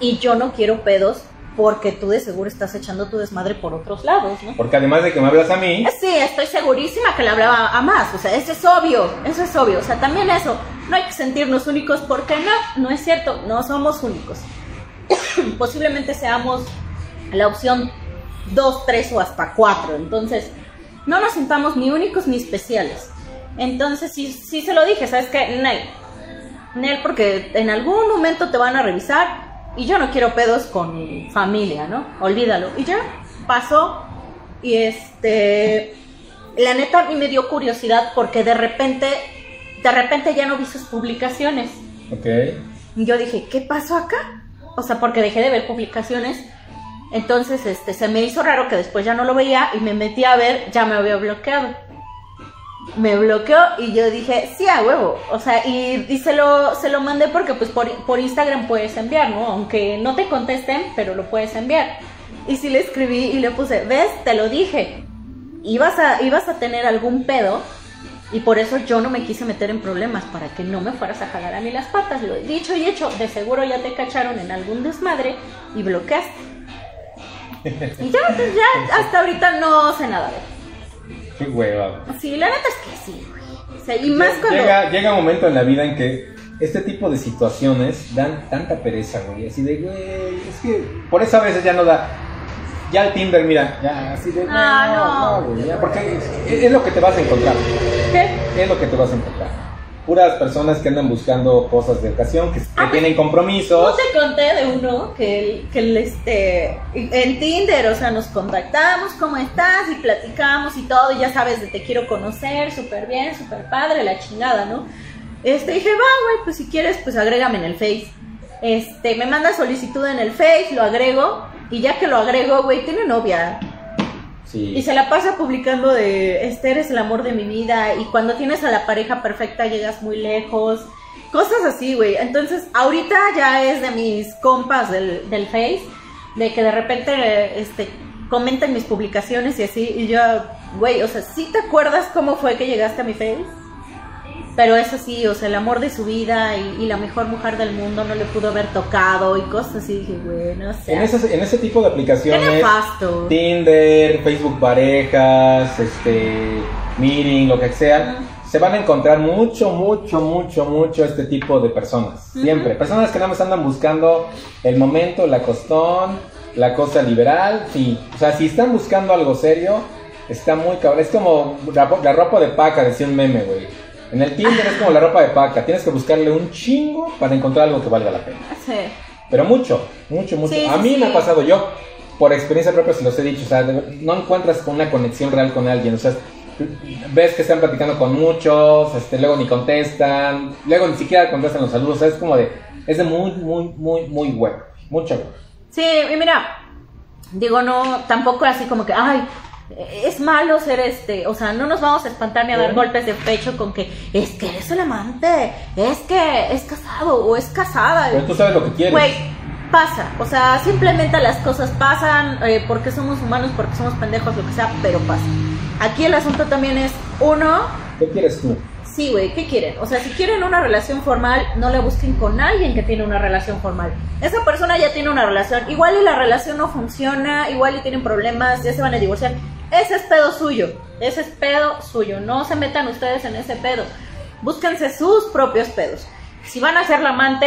Y yo no quiero pedos porque tú de seguro estás echando tu desmadre por otros lados, ¿no? Porque además de que me hablas a mí, Sí, estoy segurísima que le hablaba a más, o sea, eso es obvio, eso es obvio, o sea, también eso, no hay que sentirnos únicos porque no, no es cierto, no somos únicos. Posiblemente seamos la opción 2, 3 o hasta 4, entonces no nos sintamos ni únicos ni especiales. Entonces sí, sí se lo dije, ¿sabes qué? Nel, Nel, porque en algún momento te van a revisar y yo no quiero pedos con mi familia, ¿no? Olvídalo. Y ya pasó y este, la neta a mí me dio curiosidad porque de repente, de repente ya no vi sus publicaciones. ok. Y yo dije, ¿qué pasó acá? O sea, porque dejé de ver publicaciones. Entonces, este, se me hizo raro que después ya no lo veía y me metí a ver, ya me había bloqueado. Me bloqueó y yo dije, sí, a huevo. O sea, y, y se, lo, se lo mandé porque pues por, por Instagram puedes enviar, ¿no? Aunque no te contesten, pero lo puedes enviar. Y sí le escribí y le puse, ves, te lo dije. Ibas a, ibas a tener algún pedo y por eso yo no me quise meter en problemas, para que no me fueras a jalar a mí las patas. Lo he dicho y hecho, de seguro ya te cacharon en algún desmadre y bloqueaste. Y ya, pues ya hasta ahorita no sé nada de él. Qué hueva. Sí, la neta es que sí, güey. O sea, y más cuando... Llega, llega un momento en la vida en que este tipo de situaciones dan tanta pereza, güey. Así de, güey, es que por eso a veces ya no da. Ya el Tinder, mira, ya así de. Ah, no. güey, ya, porque es, es lo que te vas a encontrar. ¿Qué? Es lo que te vas a encontrar. Puras personas que andan buscando cosas de ocasión, que, que Ah, tienen No compromisos. te conté de uno que, el- que el, este, en Tinder, o sea, nos contactamos, ¿cómo estás? Y platicamos y todo, y ya sabes, de te quiero conocer, súper bien, súper padre, la chingada, ¿no? Este, dije, va, güey, pues si quieres, pues agrégame en el Face. Este, me manda solicitud en el Face, lo agrego, y ya que lo agrego, güey, tiene novia. Y se la pasa publicando de, este eres el amor de mi vida, y cuando tienes a la pareja perfecta llegas muy lejos, cosas así, güey. Entonces, ahorita ya es de mis compas del, del Face, de que de repente, este, comentan mis publicaciones y así, y yo, güey, o sea, ¿sí te acuerdas cómo fue que llegaste a mi Face? Pero es así, o sea, el amor de su vida y, y la mejor mujer del mundo no le pudo haber tocado y cosas así. Dije, güey, no sé. En ese, en ese tipo de aplicaciones. Tinder, Facebook parejas, este, Meeting, lo que sea, se van a encontrar mucho, mucho, mucho, mucho este tipo de personas. Siempre. Personas que nada más andan buscando el momento, la costón, la cosa liberal, sí. O sea, si están buscando algo serio, está muy cabrón. Es como la, la ropa de paca, decía un meme, güey. En el Tinder es como la ropa de paca. Tienes que buscarle un chingo para encontrar algo que valga la pena. Sí. Pero mucho, mucho, mucho. Sí, a mí sí. me ha pasado yo, por experiencia propia, se los he dicho, o sea, no encuentras una conexión real con alguien, o sea, ves que están platicando con muchos, este, luego ni contestan, luego ni siquiera contestan los saludos, o sea, es como de, es de muy, muy, muy, muy bueno, mucho bueno. Sí, y mira, digo, no, tampoco así como que, ay, es malo ser este, o sea, no nos vamos a espantar ni a dar golpes de pecho con que es que eres el amante, es que es casado o es casada. Pero tú sabes lo que quieres. Güey, pasa, o sea, simplemente las cosas pasan eh, porque somos humanos, porque somos pendejos, lo que sea, pero pasa. Aquí el asunto también es, uno, ¿Qué quieres tú? Sí, güey, ¿qué quieren? O sea, si quieren una relación formal, no la busquen con alguien que tiene una relación formal. Esa persona ya tiene una relación, igual y la relación no funciona, igual y tienen problemas, ya se van a divorciar. Ese es pedo suyo, ese es pedo suyo, no se metan ustedes en ese pedo. Búsquense sus propios pedos. Si van a ser la amante,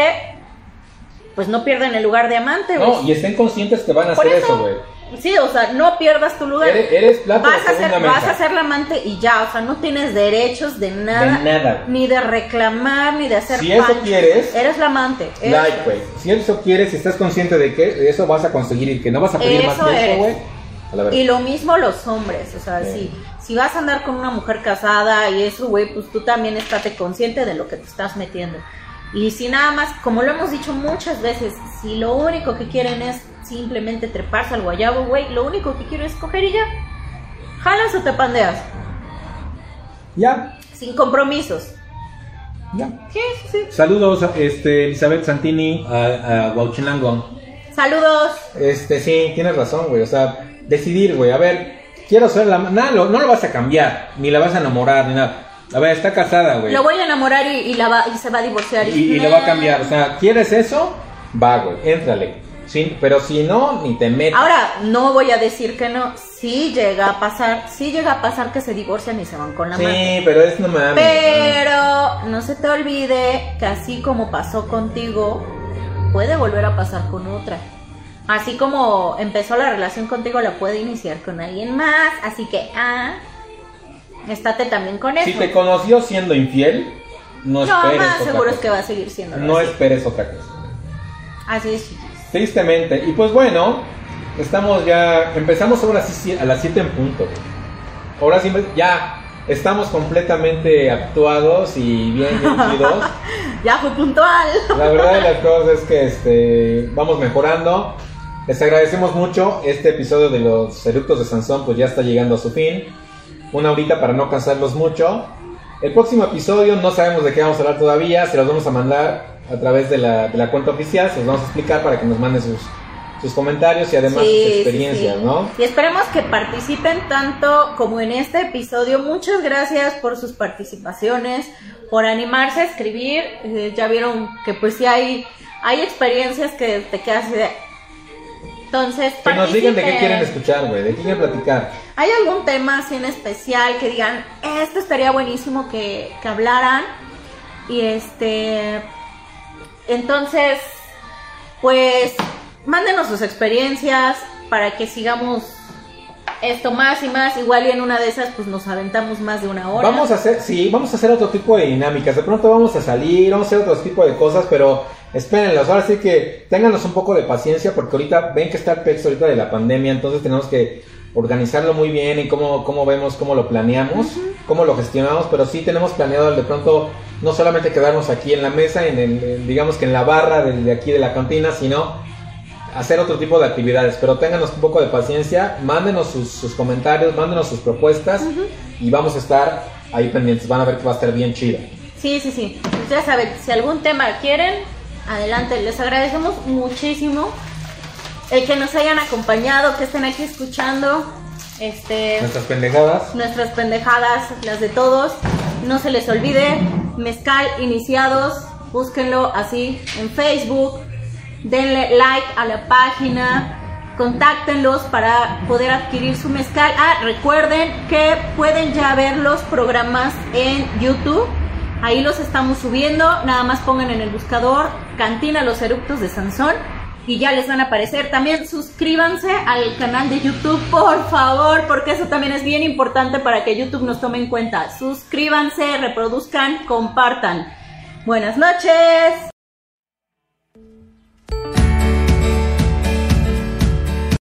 pues no pierden el lugar de amante, güey. No, y estén conscientes que van a Por hacer eso, güey. Sí, o sea, no pierdas tu lugar. Eres, eres plato vas, de a ser, segunda vas mesa. a ser la amante y ya, o sea, no tienes derechos de nada. De nada. Ni de reclamar, ni de hacer Si eso quieres, Eres la amante. eres- Like, güey. Si eso quieres, si estás consciente de que eso vas a conseguir y que no vas a pedir más que eso, güey. Y lo mismo los hombres, o sea, Sí. si, si vas a andar con una mujer casada y eso, güey, pues tú también estate consciente de lo que te estás metiendo. Y si nada más, como lo hemos dicho muchas veces, si lo único que quieren es simplemente treparse al guayabo, güey, lo único que quiero es coger y ya. Jalas o te pandeas, Ya. sin compromisos. Ya. Sí, sí. Saludos, este, Elizabeth Santini, a, a. Saludos. Este, sí, tienes razón, güey. O sea, decidir, güey. A ver, quiero ser la. Nada, lo- no lo vas a cambiar, ni la vas a enamorar, ni nada. A ver, está casada, güey. Lo voy a enamorar y, y la va, y se va a divorciar. Y, y le va a cambiar. O sea, ¿quieres eso? Va, güey, éntrale. Sí, pero si no, ni te metas. Ahora, no voy a decir que no. Sí llega a pasar, sí llega a pasar que se divorcian y se van con la mano. Sí, pero es no mames. Pero no se te olvide que así como pasó contigo, puede volver a pasar con otra. Así como empezó la relación contigo, la puede iniciar con alguien más. Así que, ah, estate también con eso. Si te conoció siendo infiel, no no, esperes más otra seguro es cosa. que va a seguir siendo No así. esperes otra cosa. Así es, chiquis. Tristemente. Y pues bueno, estamos ya. Empezamos ahora sí a las 7 en punto. Ahora sí, ya estamos completamente actuados y bien chidos. Ya fue puntual. La verdad de las cosas es que este, vamos mejorando. Les agradecemos mucho. Este episodio de los eructos de Sansón pues ya está llegando a su fin. Una horita para no cansarlos mucho. El próximo episodio no sabemos de qué vamos a hablar todavía. Se los vamos a mandar a través de la, de la cuenta oficial. Se los vamos a explicar para que nos manden sus, sus comentarios y además Sí, sus experiencias, sí. ¿no? Y esperemos que participen tanto como en este episodio. Muchas gracias por sus participaciones, por animarse a escribir. Eh, ya vieron que pues sí hay, hay experiencias que te quedas de... Entonces, Que nos digan de qué quieren escuchar, güey. De qué quieren platicar. ¿Hay algún tema así en especial que digan, esto estaría buenísimo que, que hablaran? Y este, entonces, pues, mándenos sus experiencias para que sigamos esto más y más. Igual y en una de esas, pues nos aventamos más de una hora. Vamos a hacer, sí, vamos a hacer otro tipo de dinámicas. De pronto vamos a salir, vamos a hacer otro tipo de cosas, pero espérenlos. Ahora sí que ténganos un poco de paciencia porque ahorita ven que está el pex ahorita de la pandemia, entonces tenemos que organizarlo muy bien y cómo, cómo vemos, cómo lo planeamos, cómo lo gestionamos, pero sí tenemos planeado de pronto no solamente quedarnos aquí en la mesa, en el, digamos que en la barra de, de aquí de la cantina, sino hacer otro tipo de actividades, pero ténganos un poco de paciencia, mándenos sus, sus comentarios, mándenos sus propuestas y vamos a estar ahí pendientes, van a ver que va a estar bien chido. Sí, sí, sí. Ya saben, si algún tema quieren, adelante. Les agradecemos muchísimo el que nos hayan acompañado, que estén aquí escuchando. Este, Nuestras pendejadas. nuestras pendejadas, las de todos. No se les olvide, Mezcal Iniciados, búsquenlo así en Facebook, denle like a la página, contáctenlos para poder adquirir su mezcal. Ah, recuerden que pueden ya ver los programas en YouTube. Ahí los estamos subiendo, nada más pongan en el buscador Cantina Los Eructos de Sansón y ya les van a aparecer. También suscríbanse al canal de YouTube, por favor, porque eso también es bien importante para que YouTube nos tome en cuenta. Suscríbanse, reproduzcan, compartan. Buenas noches.